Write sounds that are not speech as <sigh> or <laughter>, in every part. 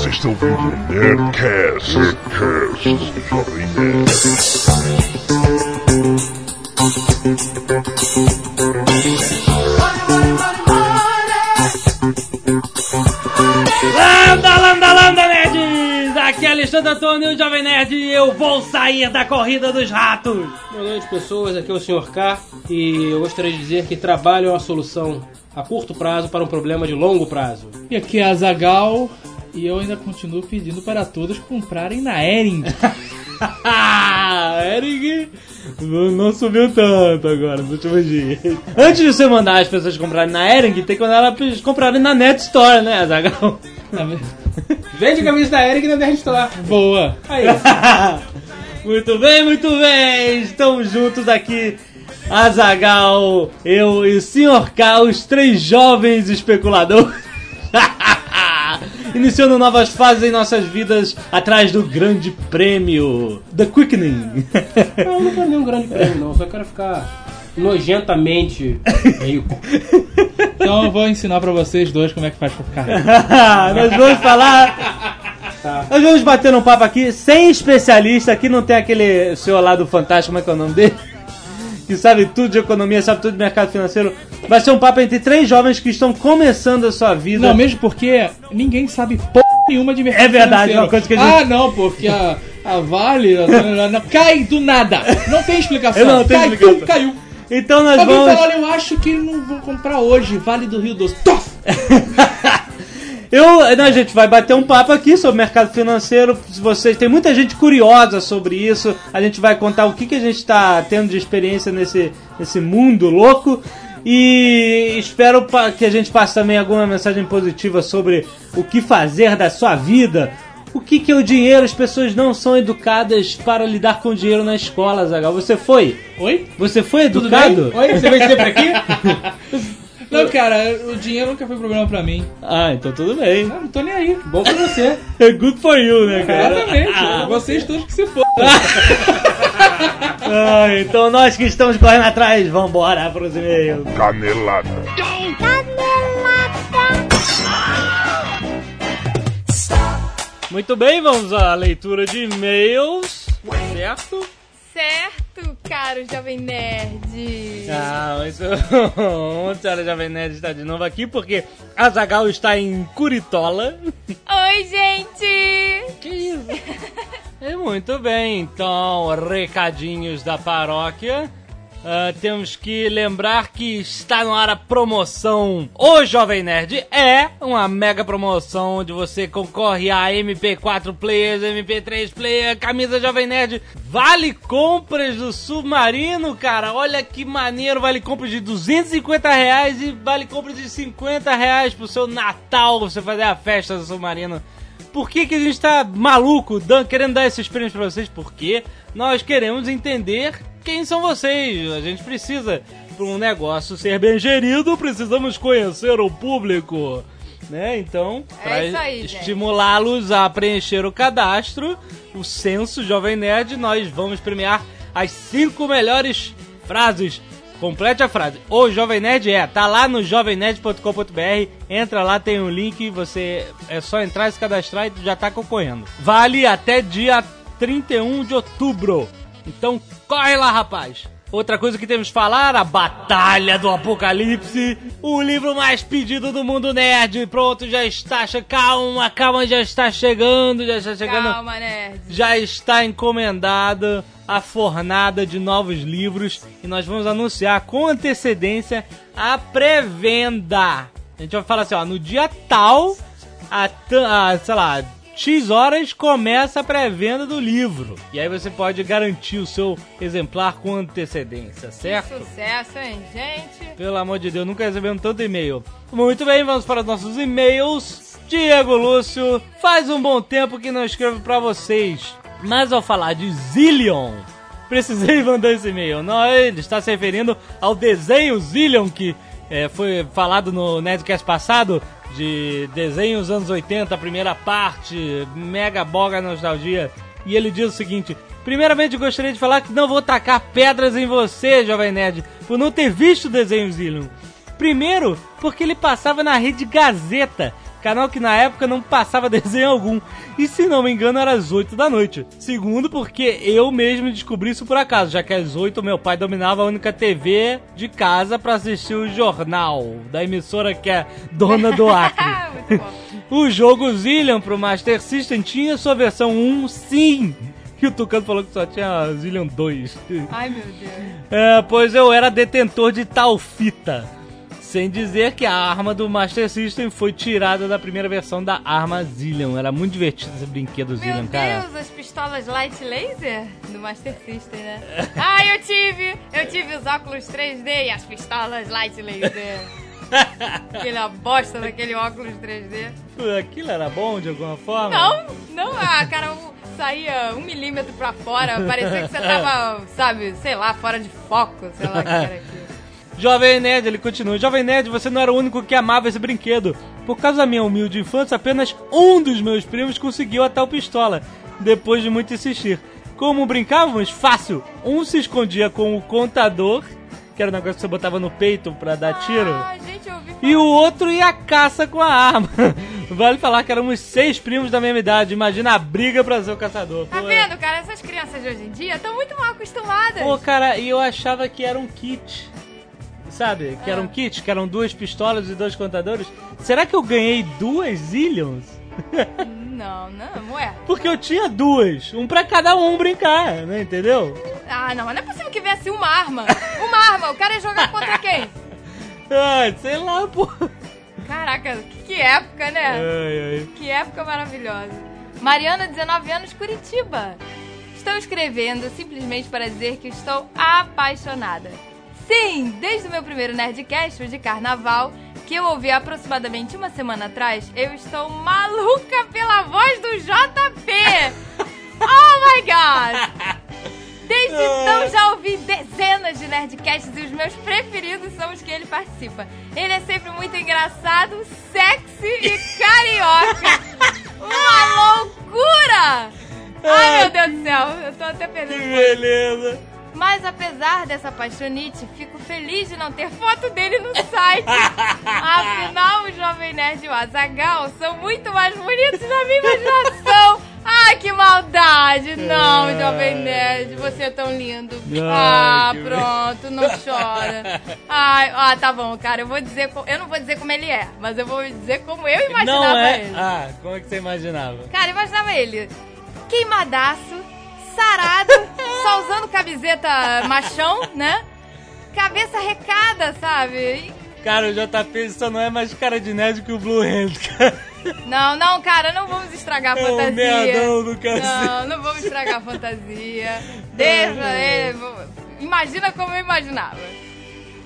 Você está ouvindo o Nerdcast, Nerdcast do Jovem Nerd. Landa, landa, landa, nerds! Aqui é Alexandre Antônio, Jovem Nerd, e eu vou sair da corrida dos ratos! Boa noite, pessoas. Aqui é o Sr. K e eu gostaria de dizer que trabalho é uma solução a curto prazo para um problema de longo prazo. E aqui é a Zagal e eu ainda continuo pedindo para todos comprarem na Ering. <laughs> Ah, Eric não subiu tanto agora nos últimos dias. Antes de você mandar as pessoas comprarem na Ering, tem que mandar elas comprarem na Net Store, né, Zagal? Vende camisa da Eric na Nerd Store. Boa! Aí. <laughs> muito bem, muito bem! Estamos juntos aqui, Azagal, eu e o Sr. K, os três jovens especuladores. <laughs> Iniciando novas fases em nossas vidas atrás do grande prêmio The Quickening. Eu <laughs> não quero nenhum grande prêmio, não. Só quero ficar nojentamente rico. Então eu vou ensinar pra vocês dois como é que faz pra ficar rico. <laughs> Nós vamos falar. Tá. Nós vamos bater um papo aqui sem especialista. Aqui não tem aquele senhor lá do Fantástico, como é que é o nome dele? Que sabe tudo de economia, sabe tudo de mercado financeiro. Vai ser um papo entre três jovens que estão começando a sua vida. Não, mesmo porque ninguém sabe p nenhuma de mercado É verdade, financeiro. é uma coisa que a gente- Ah, não, porque a, a Vale a- não, cai do nada. Não tem explicação. <laughs> Eu não tenho cai, explicação. tum, caiu. Então nós Alguém vamos. fala, olha, eu acho que não vou comprar hoje. Vale do Rio Doce. <laughs> Eu, não, a gente vai bater um papo aqui sobre mercado financeiro. Se vocês tem muita gente curiosa sobre isso, a gente vai contar o que, que a gente está tendo de experiência nesse, nesse mundo louco. E espero que a gente passe também alguma mensagem positiva sobre o que fazer da sua vida. O que, que é o dinheiro? As pessoas não são educadas para lidar com dinheiro na escola, Zagal. Você foi? Oi? Você foi educado? Oi, você veio sempre aqui? Não, cara, o dinheiro nunca foi problema pra mim. Ah, então tudo bem. Eu não tô nem aí. Bom pra você. Good for you, né, cara? Exatamente. Vocês todos que se foram. <laughs> Ah, então nós que estamos correndo atrás, vambora pros e-mails. Canelada. Muito bem, vamos à leitura de e-mails, certo? Certo, caro Jovem Nerd. Ah, isso... <laughs> a senhora Jovem Nerd está de novo aqui porque a Zagal está em Curitola. Oi, gente! Que isso? É muito bem, então, recadinhos da paróquia. Ah, temos que lembrar que está no ar a promoção. O Jovem Nerd é uma mega promoção onde você concorre a MP4 players, MP3 player, camisa Jovem Nerd, vale compras do Submarino, cara, olha que maneiro, vale compras de 250 reais e vale compras de 50 reais pro seu Natal, você fazer a festa do Submarino. Por que, que a gente tá maluco dan- querendo dar esses prêmios pra vocês? Porque nós queremos entender quem são vocês. A gente precisa, para um negócio ser bem gerido, precisamos conhecer o público. Né? Então, É gente. estimulá-los a preencher o cadastro, o censo Jovem Nerd, nós vamos premiar as cinco melhores frases. Complete a frase. O Jovem Nerd é. Tá lá no jovemnerd.com.br. Entra lá, tem um link. Você é só entrar se cadastrar e já tá concorrendo. Vale até dia 31 de outubro. Então corre lá, rapaz. Outra coisa que temos que falar, a Batalha do Apocalipse, o livro mais pedido do mundo nerd. Pronto, já está. Calma, calma, já está chegando, já está chegando Calma, Nerd. já está encomendada a fornada de novos livros e nós vamos anunciar com antecedência a pré-venda. A gente vai falar assim, ó, no dia tal, a, a, sei lá, X horas começa a pré-venda do livro. E aí você pode garantir o seu exemplar com antecedência, certo? Sucesso, hein, gente? Pelo amor de Deus, nunca recebemos tanto e-mail. Muito bem, vamos para os nossos e-mails. Diego Lúcio, faz um bom tempo que não escrevo para vocês. Mas ao falar de Zillion, precisei <laughs> mandar esse e-mail. Não, ele está se referindo ao desenho Zillion que é, foi falado no Nerdcast passado de desenhos anos 80, primeira parte, mega boga nostalgia. E ele diz o seguinte: Primeiramente, gostaria de falar que não vou tacar pedras em você, Jovem Nerd, por não ter visto o desenho Zillion. Primeiro, porque ele passava na rede Gazeta, Canal que na época não passava <laughs> desenho algum. E se não me engano era às 8 da noite. Segundo, porque eu mesmo descobri isso por acaso, já que às 8 meu pai dominava a única TV de casa pra assistir o jornal da emissora que é dona do <laughs> Acre. Muito bom. O jogo Zillion pro Master System tinha sua versão 1, sim. E o Tucano falou que só tinha Zillion 2. Ai, meu Deus. É, pois eu era detentor de tal fita. Sem dizer que a arma do Master System foi tirada da primeira versão da arma Zillion. Era muito divertido esse brinquedo Meu Zillion, cara. Deus, as pistolas Light Laser do Master System, né? <laughs> ah, eu tive! Eu tive os óculos 3D e as pistolas Light Laser. <laughs> Aquela bosta daquele óculos 3D. Pô, Aquilo era bom de alguma forma? Não, não, ah, cara, saía um milímetro pra fora, parecia que você tava, sabe, sei lá, fora de foco, sei lá o que era <laughs> aquilo. Jovem Nerd, ele continua. Jovem Nerd, você não era o único que amava esse brinquedo. Por causa da minha humilde infância, apenas um dos meus primos conseguiu a tal pistola, depois de muito insistir. Como brincávamos? Fácil. Um se escondia com o contador, que era o negócio que você botava no peito pra dar tiro. Ah, gente, eu ouvi E o outro ia à caça com a arma. <laughs> Vale falar que éramos seis primos da mesma idade. Imagina a briga pra ser o caçador. Tá Pô, vendo, cara? Essas crianças de hoje em dia estão muito mal acostumadas. Pô, cara, e eu achava que era um kit. Sabe? Que era um kit, que eram duas pistolas e dois contadores. Será que eu ganhei duas Zillions? Não, não, ué. Porque eu tinha duas. Um pra cada um brincar, né? Entendeu? Ah, não, mas não é possível que viesse uma arma. Uma arma, o cara ia jogar contra quem? Ai, sei lá, pô. Caraca, que, que época, né? Ai, ai. Que época maravilhosa. Mariana, 19 anos, Curitiba. Estou escrevendo simplesmente para dizer que estou apaixonada. Sim, desde o meu primeiro Nerdcast, o de carnaval, que eu ouvi aproximadamente uma semana atrás, eu estou maluca pela voz do JP! <laughs> Oh my god! Desde então já ouvi dezenas de Nerdcasts e os meus preferidos são os que ele participa. Ele é sempre muito engraçado, sexy e <laughs> carioca. Uma loucura! Ai meu Deus do céu, eu tô até Que perdendo. beleza. Mas apesar dessa paixonite, fico feliz de não ter <laughs> foto dele no site. Afinal, o Jovem Nerd e o Azagal são muito mais bonitos na minha imaginação. Ai, que maldade! Não. Jovem Nerd, você é tão lindo. Ah, que pronto, não chora. Ai, ah, tá bom, cara, eu vou dizer, eu não vou dizer como ele é, mas eu vou dizer como eu imaginava Não é. ele. Ah, como é que você imaginava? Cara, imaginava ele queimadaço, sarado, só usando camiseta machão, né? Cabeça recada, sabe? Cara, o JP só não é mais cara de nerd que o Blue Hand, cara. Não, não, cara, não vamos estragar a É um fantasia. merdão do cacete. Não, não vamos estragar a fantasia. Deixa ele. Imagina como eu imaginava.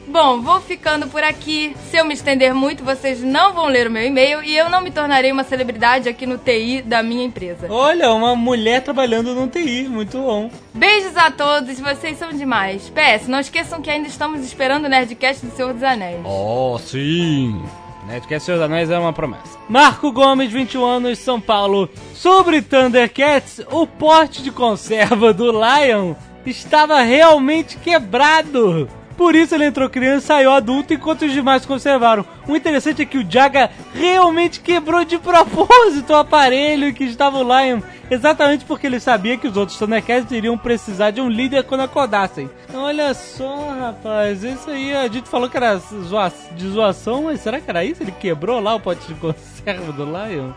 Bom, vou ficando por aqui. Se eu me estender muito, vocês não vão ler o meu e-mail e eu não me tornarei uma celebridade aqui no TI da minha empresa. Olha, uma mulher trabalhando no TI, muito bom. Beijos a todos, vocês são demais. PS, não esqueçam que ainda estamos esperando o Nerdcast do Senhor dos Anéis. Oh, sim. Nerdcast Seus Anéis é uma promessa. Marco Gomes, 21 anos, São Paulo. Sobre Thundercats, o pote de conserva do Lion estava realmente quebrado. Por isso ele entrou criança saiu adulto enquanto os demais conservaram. O interessante é que o Jaga realmente quebrou de propósito o aparelho que estava o Lion. Exatamente porque ele sabia que os outros Thundercats iriam precisar de um líder quando acordassem. Olha só, rapaz, isso aí a gente falou que era zoa- de zoação, mas será que era isso? Ele quebrou lá o pote de conserva do Lion?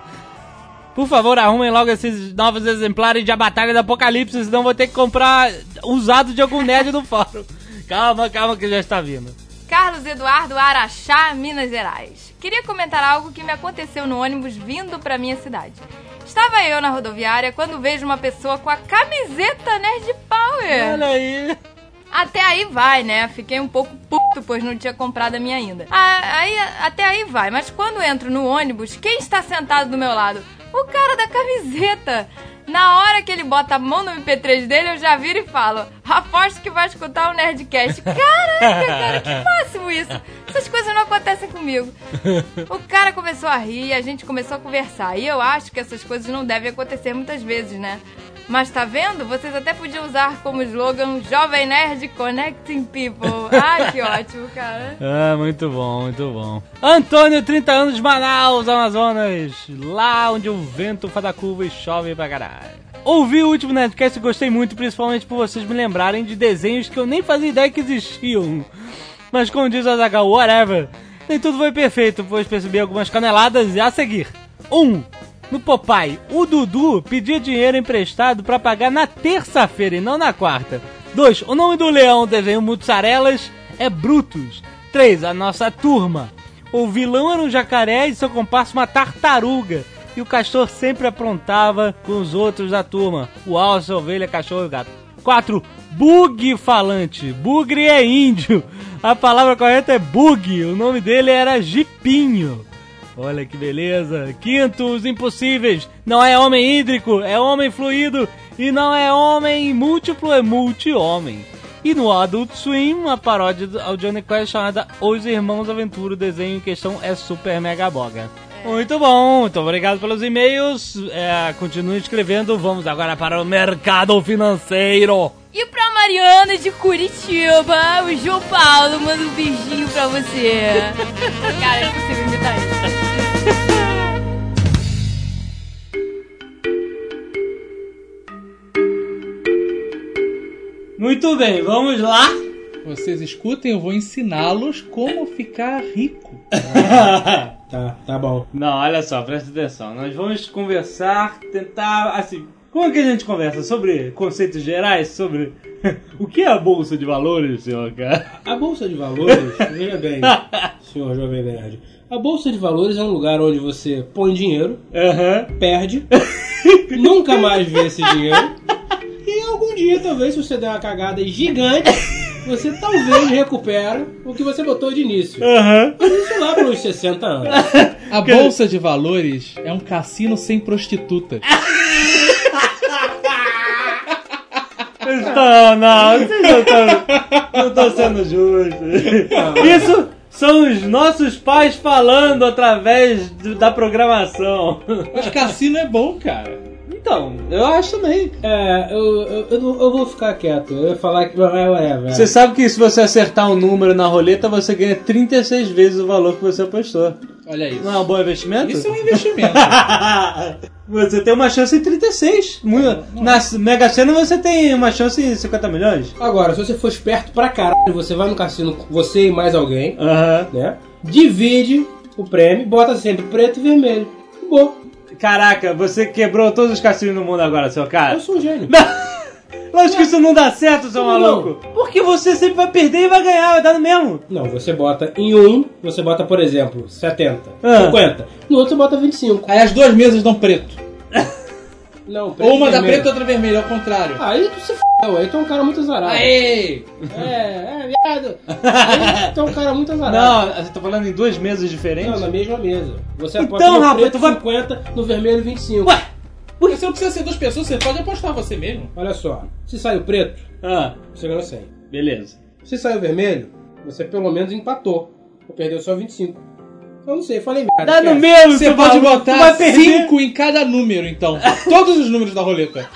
Por favor, arrumem logo esses novos exemplares de A Batalha do Apocalipse, senão vou ter que comprar usado de algum nerd no fórum. Calma, calma que já está vindo. Carlos Eduardo Araxá, Minas Gerais. Queria comentar algo que me aconteceu no ônibus vindo pra minha cidade. Estava eu na rodoviária quando vejo uma pessoa com a camiseta Nerd Power. Olha aí. Até aí vai, né? Fiquei um pouco puto, pois não tinha comprado a minha ainda. Ah, aí, até aí vai, mas quando entro no ônibus, quem está sentado do meu lado? O cara da camiseta. Na hora que ele bota a mão no MP3 dele, eu já viro e falo: aposto que vai escutar o Nerdcast. <laughs> Caraca, cara, que máximo isso. Essas coisas não acontecem comigo. O cara começou a rir, a gente começou a conversar. E eu acho que essas coisas não devem acontecer muitas vezes, né? Mas tá vendo? Vocês até podiam usar como slogan Jovem Nerd Connecting People. Ai, <laughs> que ótimo, cara. Ah, muito bom, muito bom. Antônio, 30 anos de Manaus, Amazonas. Lá onde o vento faz da curva e chove pra caralho. Ouvi o último Nerdcast e gostei muito, principalmente por vocês me lembrarem de desenhos que eu nem fazia ideia que existiam. Mas como diz o Azaghal, whatever. Nem tudo foi perfeito, pois percebi algumas caneladas a seguir. 1. Um, no Popeye, o Dudu pedia dinheiro emprestado pra pagar na terça-feira e não na quarta. 2. O nome do leão desenho Mutsarelas é Brutus. 3. A nossa turma. O vilão era um jacaré e seu comparsa uma tartaruga. E o castor sempre aprontava com os outros da turma. O alce, a ovelha, cachorro e gato. 4. Bug falante. Bugre é índio. A palavra correta é bug. O nome dele era Jipinho. Olha que beleza. Quinto, os impossíveis. Não é homem hídrico, é homem fluido. E não é homem múltiplo, é multi-homem. E no Adult Swim, uma paródia ao Johnny Quest chamada Os Irmãos Aventura. O desenho em questão é super mega boga. Muito bom, muito obrigado pelos e-mails. É, continue escrevendo. Vamos agora para o mercado financeiro. E pra Mariana de Curitiba, o João Paulo manda um beijinho pra você. Cara, é impossível imitar isso. Muito bem, vamos lá. Vocês escutem, eu vou ensiná-los como ficar rico. <laughs> Tá, tá bom. Não, olha só, presta atenção. Nós vamos conversar, tentar, assim, como que a gente conversa? Sobre conceitos gerais? Sobre <laughs> o que é a Bolsa de Valores, senhor cara? A Bolsa de Valores, <laughs> veja bem, senhor Jovem Nerd. A Bolsa de Valores é um lugar onde você põe dinheiro, perde, nunca mais vê esse dinheiro. E dia, talvez, se você der uma cagada gigante, você talvez recupera o que você botou de início. Aham. Mas isso lá para uns 60 anos. A bolsa de valores é um cassino sem prostitutas. Não, não, vocês não estão não estão sendo justos. Isso são os nossos pais falando através do- da programação. Mas cassino é bom, cara. Então, eu acho também. É, eu, eu, eu, não- eu vou ficar quieto. Eu ia falar que. É, whatever. Você sabe que se você acertar um número na roleta, você ganha 36 vezes o valor que você apostou. Olha isso. Não é um bom investimento? Isso é um investimento. <laughs> você tem uma chance em 36. Mu- Na Mega Sena você tem uma chance em 50 milhões. Agora, se você for esperto pra caralho, você vai no cassino, você e mais alguém, Aham. né? Divide o prêmio, bota sempre preto e vermelho. Acabou. Caraca, você quebrou todos os cassinos do mundo agora, seu cara. Eu sou um gênio. <laughs> Lógico que isso não dá certo, seu Como maluco. Porque você sempre vai perder e vai ganhar, vai dar no mesmo. Não, você bota em um, você bota, por exemplo, 70, Ah. 50. No outro você bota 25. Aí as duas mesas dão preto. <laughs> Não, preto Ou uma vermelho. preto e outra vermelha, ao contrário. Aí tu se f***, aí tu é um cara muito azarado. Aê! É, é, viado. Aí <laughs> tu é um cara muito azarado. Não, você tá falando em duas mesas diferentes? Não, na mesma mesa. Você Então, aposta no Rafa, preto tu vai- 50, no vermelho 25. Ué, Porque você não precisa ser duas pessoas, você pode apostar você mesmo. Olha só, se saiu preto, ah, você ganhou 100. beleza. Se saiu vermelho, você pelo menos empatou. Ou perdeu só 25. Eu não sei, falei merda. Dá no mesmo, Você pode maluco, botar vai perder. cinco em cada número, então. <laughs> Todos os números da roleta.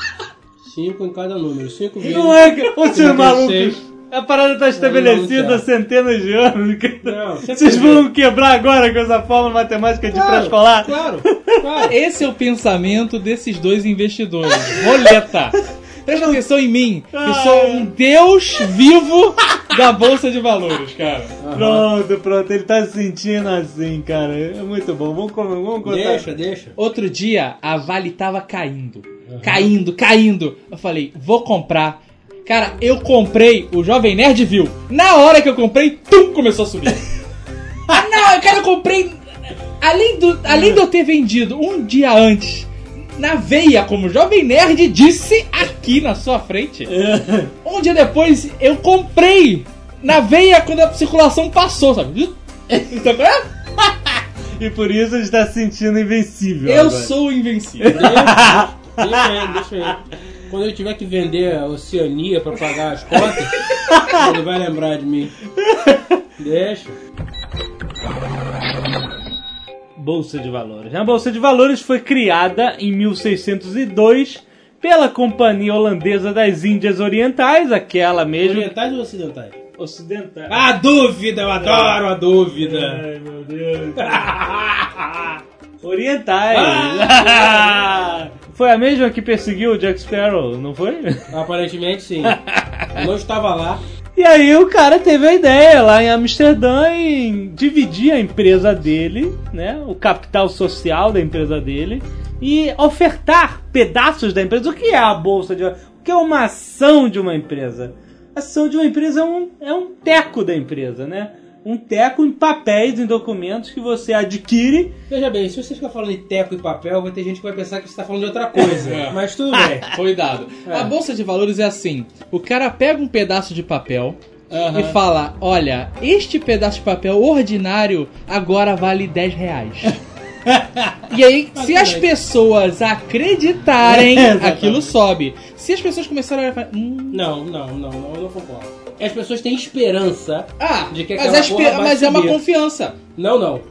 Cinco em cada número. Cinco vezes. Não é que. Ô, seus 36. malucos. A parada tá estabelecida há centenas de anos. Não, você Vocês vão quebrar agora com essa fórmula matemática de Claro, pré-escolar? Claro, claro. <laughs> Esse é o pensamento desses dois investidores. Roleta. Presta atenção em mim, que sou um deus vivo da Bolsa de Valores, cara. <laughs> Pronto, pronto. Ele tá se sentindo assim, cara. É muito bom. Vamos, vamos contar. Deixa, deixa. Outro dia, a Vale tava caindo. Caindo, caindo. Eu falei, vou comprar. Cara, eu comprei, o Jovem Nerd viu. Na hora que eu comprei, tum, começou a subir. ah, <laughs> não, cara, eu comprei. Além, do, além de eu ter vendido um dia antes, na veia, como o Jovem Nerd disse aqui na sua frente, um dia depois eu comprei na veia quando a circulação passou, sabe? Então, é? <laughs> E por isso está se sentindo invencível. Eu agora. sou invencível. <laughs> Deixa, ele, deixa ele. Quando ele tiver que vender a Oceania pra pagar as contas, <laughs> ele vai lembrar de mim. Deixa. Bolsa de Valores? A Bolsa de Valores foi criada em 1602 pela Companhia Holandesa das Índias Orientais, aquela mesmo. Orientais ou ocidentais? Ocidental. A dúvida, eu adoro a dúvida. Ai, meu Deus. <laughs> Orientais. <laughs> foi a mesma que perseguiu o Jack Sparrow, não foi? Aparentemente sim. <laughs> Eu não estava lá. E aí o cara teve a ideia lá em Amsterdã em dividir a empresa dele, né? O capital social da empresa dele e ofertar pedaços da empresa. O que é a bolsa de o que é uma ação de uma empresa? A ação de uma empresa é um, é um teco da empresa, né? Um teco em papéis, em documentos que você adquire. Veja bem, se você ficar falando em teco e papel, vai ter gente que vai pensar que você está falando de outra coisa. <laughs> Mas tudo bem. <laughs> Foi dado. É. A bolsa de valores é assim: o cara pega um pedaço de papel e fala: Olha, este pedaço de papel ordinário agora vale 10 reais. <laughs> e aí, se as pessoas acreditarem, É, aquilo sobe. Se as pessoas começarem a falar, hum, Não, não, não, não, eu não concordo. As pessoas têm esperança. ah, De que mas, é porra vai mas é uma confiança. Não, não.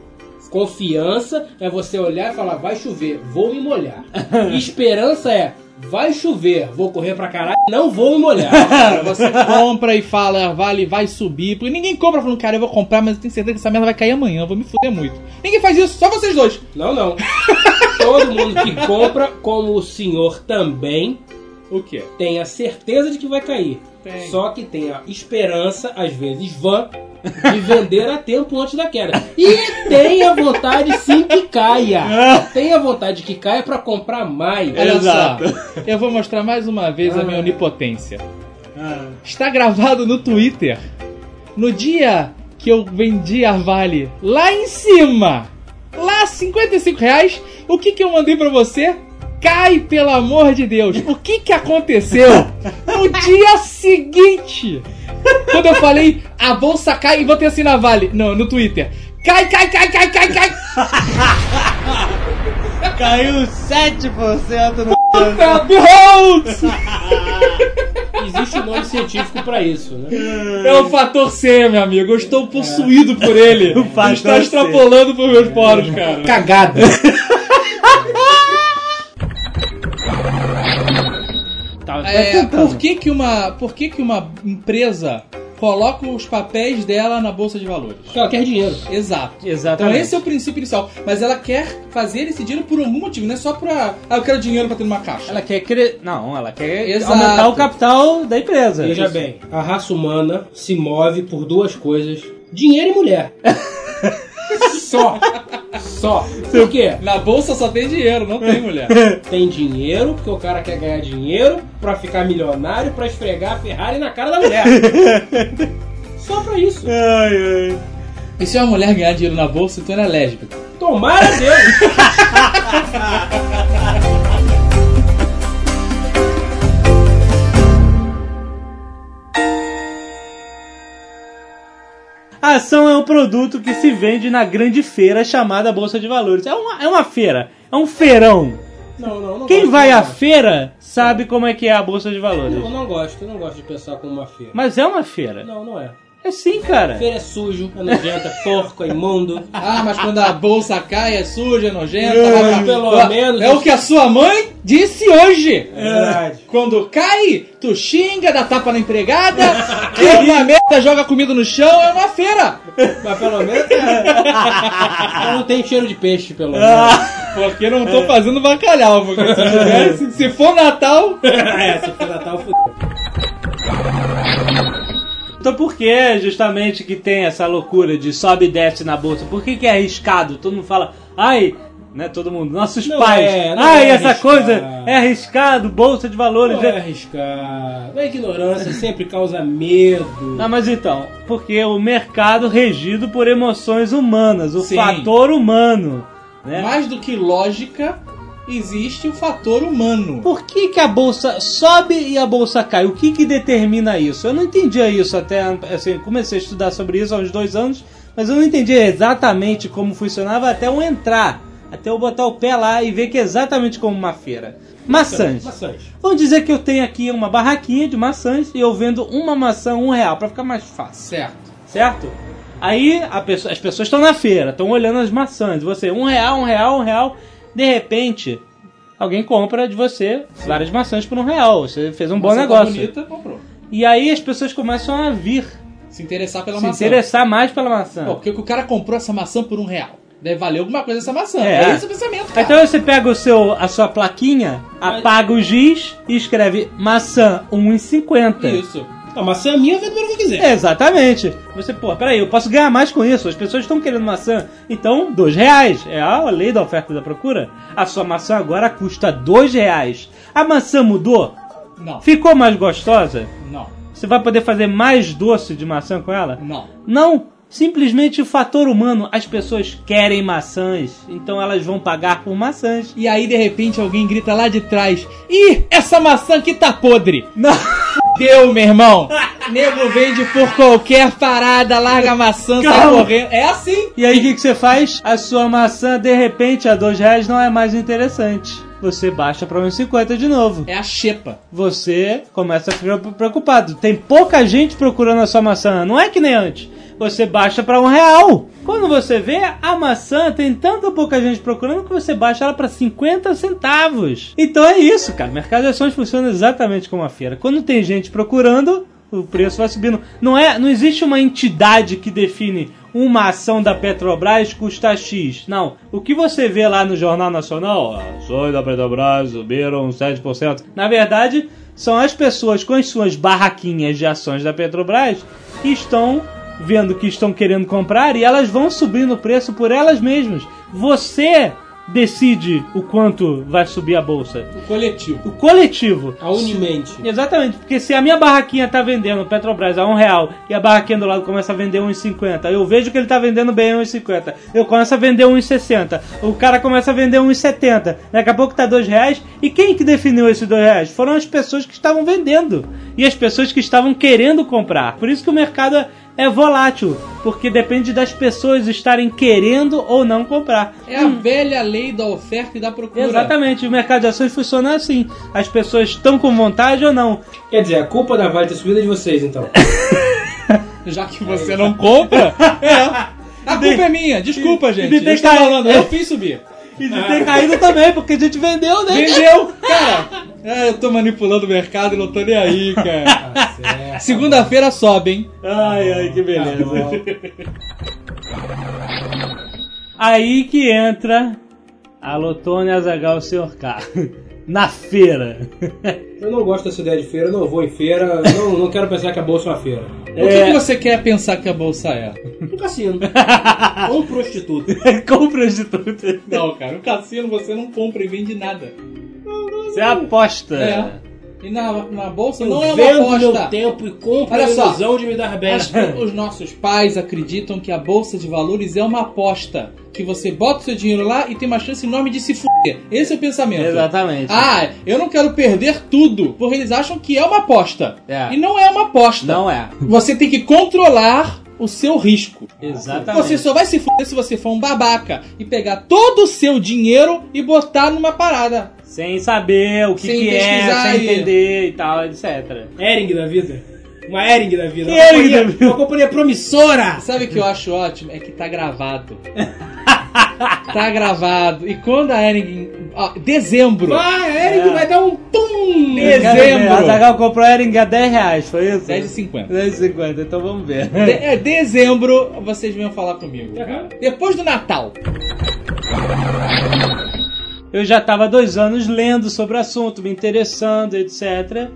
Confiança é você olhar e falar, vai chover, vou me molhar. <laughs> Esperança é, vai chover, vou correr pra caralho, não vou me molhar. Cara, <laughs> você compra e fala, vale, vai subir. Porque ninguém compra falando, cara, eu vou comprar, mas eu tenho certeza que essa merda vai cair amanhã, eu vou me fuder muito. Ninguém faz isso, só vocês dois. Não, não. <laughs> Todo mundo que compra, como o senhor também, O quê? tem a certeza de que vai cair. Tem. Só que tem a esperança, às vezes vã, de vender a tempo antes da queda. E tem a vontade sim que caia. <laughs> Tem a vontade que caia pra comprar mais. Olha Exato. só, eu vou mostrar mais uma vez a minha Ah. onipotência. Está gravado no Twitter. No dia que eu vendi a Vale lá em cima, lá 55 reais, o que, que eu mandei pra você? Cai, pelo amor de Deus. O que, que aconteceu no dia seguinte? Quando eu falei, a bolsa cai e botei assim na Vale. Não, no Twitter. Cai, cai, cai, cai, cai, cai. Caiu 7% no. Puta, behold! Existe um nome científico pra isso, né? É o fator C, meu amigo. Eu estou possuído por ele. O fator Está C. extrapolando por meus poros, cara. Cagada. Tava É, tentando. por que que uma, por que que uma empresa coloca os papéis dela na bolsa de valores? Porque ela quer dinheiro. Exato. Exatamente. Então esse é o princípio inicial. Mas ela quer fazer esse dinheiro por algum motivo, não é só pra. Ah, eu quero dinheiro pra ter numa caixa. Ela quer cre... Não, ela quer Exato. aumentar o capital da empresa. Veja bem, a raça humana se move por duas coisas: dinheiro e mulher. <laughs> Só. Só. Por quê? Na bolsa só tem dinheiro, não tem mulher. <laughs> Tem dinheiro, porque o cara quer ganhar dinheiro pra ficar milionário, pra esfregar a Ferrari na cara da mulher. <laughs> Só pra isso. Ai, ai. E se uma mulher ganhar dinheiro na bolsa, então ela é lésbica. Tomara Deus! <laughs> A ação é um produto que se vende na grande feira chamada Bolsa de Valores. É uma, é uma feira, é um feirão. Não, não, não Quem gosto, vai à feira sabe como é que é a Bolsa de Valores. Eu não gosto, eu não gosto de pensar como uma feira. Mas é uma feira. Não, não é. É sim, cara. Feira é sujo, é nojento, é porco, é imundo. Ah, mas quando a bolsa cai, é suja, é nojenta. Mas vai pra- pelo Ó, menos- É o que a sua mãe disse hoje. É verdade. Quando cai, tu xinga, dá tapa na empregada, <laughs> que é uma merda, joga comida no chão, é uma feira. Mas pelo menos. é. não tem cheiro de peixe, pelo menos. Porque não tô fazendo bacalhau, porque se, tivesse, se for Natal. <laughs> é, se for Natal, fudeu. Então por que justamente que tem essa loucura de sobe e desce na bolsa? Por que, que é arriscado? Todo mundo fala, ai, né, todo mundo, nossos Não pais, é, ai, é essa coisa é arriscado, bolsa de valores. Não é arriscado. A ignorância sempre causa medo. <laughs> Não, mas então, porque o mercado regido por emoções humanas, o Sim. fator humano, né? Mais do que lógica, existe o fator humano. Por que, que a bolsa sobe e a bolsa cai? O que, que determina isso? Eu não entendia isso até. Assim, comecei a estudar sobre isso há uns dois anos, mas eu não entendia exatamente como funcionava até eu entrar. Até eu botar o pé lá e ver que é exatamente como uma feira. Maçãs. Maçãs. Vamos dizer que eu tenho aqui uma barraquinha de maçãs e eu vendo uma maçã um real, pra ficar mais fácil, Certo. certo? Aí a pessoa- as pessoas estão na feira, estão olhando as maçãs. Você, um real, um real, um real. De repente, alguém compra de você várias maçãs por um real. Você fez um bom tá negócio. bonita, comprou. E aí as pessoas começam a vir Se interessar pela se maçã. interessar mais pela maçã. Pô, porque o cara comprou essa maçã por um real. Deve valer alguma coisa essa maçã. É. É, esse o pensamento, cara. Então você pega o seu, a sua plaquinha, apaga o giz e escreve maçã 1,50. Isso. A maçã é minha, vendo pelo que eu quiser. Exatamente. Você, pô, peraí, eu posso ganhar mais com isso. As pessoas estão querendo maçã. Então, dois reais. É a lei da oferta e da procura. A sua maçã agora custa dois reais. A maçã mudou? Não. Ficou mais gostosa? Não. Você vai poder fazer mais doce de maçã com ela? Não. Não. Simplesmente o fator humano. As pessoas querem maçãs. Então elas vão pagar por maçãs. E aí, de repente, alguém grita lá de trás: Ih, essa maçã aqui tá podre! Não. <laughs> Deu, meu irmão! Nego vende por qualquer parada, larga a maçã, sai Calma. correndo. É assim! E aí o que, que você faz? A sua maçã, de repente, a dois reais não é mais interessante. Você baixa para 1,50 de novo. É a xepa. Você começa a ficar preocupado. Tem pouca gente procurando a sua maçã. Não é que nem antes. Você baixa para um real. Quando você vê, a maçã tem tanta pouca gente procurando que você baixa ela para 50 centavos. Então é isso, cara. O mercado de ações funciona exatamente como a feira. Quando tem gente procurando, o preço vai subindo. Não é, não existe uma entidade que define uma ação da Petrobras custa X. Não. O que você vê lá no Jornal Nacional, ações da Petrobras subiram 7%. Na verdade, são as pessoas com as suas barraquinhas de ações da Petrobras que estão vendo que estão querendo comprar e elas vão subindo o preço por elas mesmas. Você decide o quanto vai subir a bolsa. O coletivo. O coletivo. A Unimente. Exatamente, porque se a minha barraquinha tá vendendo Petrobras a um real e a barraquinha do lado começa a vender 1,50, eu vejo que ele tá vendendo bem 1,50, eu começo a vender 1,60, o cara começa a vender 1,70, daqui a pouco tá dois reais, e quem que definiu esses dois reais? Foram as pessoas que estavam vendendo e as pessoas que estavam querendo comprar. Por isso que o mercado é- é volátil, porque depende das pessoas estarem querendo ou não comprar. É a velha lei da oferta e da procura. Exatamente, o mercado de ações funciona assim. As pessoas estão com vontade ou não. Quer dizer, a culpa da Vale ter subido é de vocês, então. <laughs> Já que você não compra, <laughs> é. A culpa é minha, desculpa, e gente. Eu estou falando, eu fiz subir. E de ter caído também, porque a gente vendeu, né? Vendeu! <laughs> Cara, é, eu tô manipulando o mercado e não tô nem aí, cara. <laughs> Tá. Segunda-feira sobe, hein? Ai, ai, que Tá beleza. Aí que entra a Lotone Azagal o Sr. K. Na feira. Eu não gosto dessa ideia de feira, eu não vou em feira, não, não quero pensar que a bolsa é uma feira. O que, que você quer pensar que a bolsa é? Um cassino. <laughs> Ou um prostituto. Compras de tudo. Não, cara, no cassino você não compra e vende nada. Você aposta. É. E na, na bolsa Eu não é uma vendo meu aposta. tempo e compro Olha a só. ilusão de me dar bem. Os nossos pais acreditam que a bolsa de valores é uma aposta. Que você bota o seu dinheiro lá e tem uma chance enorme de se fuder. Esse é o pensamento. Exatamente. Ah, eu não quero perder tudo. Porque eles acham que é uma aposta. É. E não é uma aposta. Não é. Você tem que controlar o seu risco. Exatamente. Você só vai se fuder se você for um babaca e pegar todo o seu dinheiro e botar numa parada. Sem saber o que, Sem que é, pesquisar sem e- entender e tal, etc. Ering da vida. Uma Ering da vida. Uma, Hering companhia, da vida? uma companhia promissora. Sabe o que eu acho ótimo? É que tá gravado. <laughs> tá gravado. E quando a Ering. Ó, dezembro. Vai, a Ering É. vai dar um pum. Dezembro. A Zagal comprou a Ering a 10 reais, foi isso? 10,50. 10,50, então vamos ver. De- é dezembro, vocês venham falar comigo. Uhum. Depois do Natal. Eu já estava dois anos lendo sobre o assunto, me interessando, etc.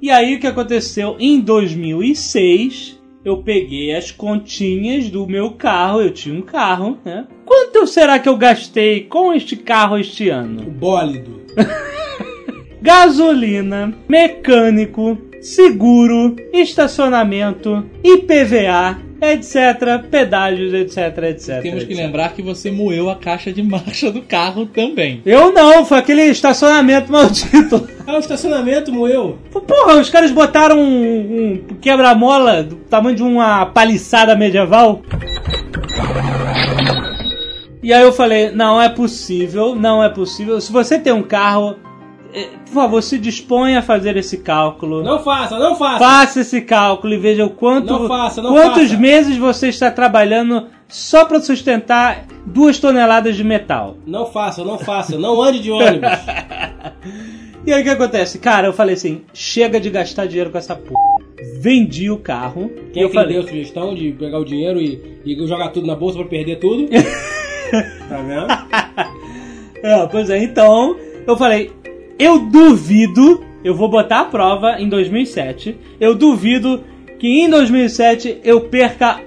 E aí o que aconteceu? Em 2006, eu peguei as continhas do meu carro, eu tinha um carro, né? Quanto será que eu gastei com este carro este ano? O bólido. <laughs> Gasolina, mecânico, seguro, estacionamento, IPVA, etc, pedágios, etc, etc. Temos que etc. lembrar que você moeu a caixa de marcha do carro também. Eu não, foi aquele estacionamento maldito. Ah, o estacionamento moeu. Porra, os caras botaram um, um quebra-mola do tamanho de uma paliçada medieval. E aí eu falei, não é possível, não é possível. Se você tem um carro, por favor, se disponha a fazer esse cálculo. Não faça, não faça. Faça esse cálculo e veja o quanto, Não faça, não quantos faça. meses você está trabalhando só para sustentar duas toneladas de metal. Não faça, não faça. Não ande de ônibus. <laughs> E aí o que acontece? Cara, eu falei assim: chega de gastar dinheiro com essa porra. Vendi o carro. Quem é que falei, deu a sugestão de pegar o dinheiro e, e jogar tudo na bolsa pra perder tudo? <laughs> tá vendo? <laughs> É, pois é, então eu falei, eu duvido, eu vou botar a prova em 2007, eu duvido que em 2007 eu perca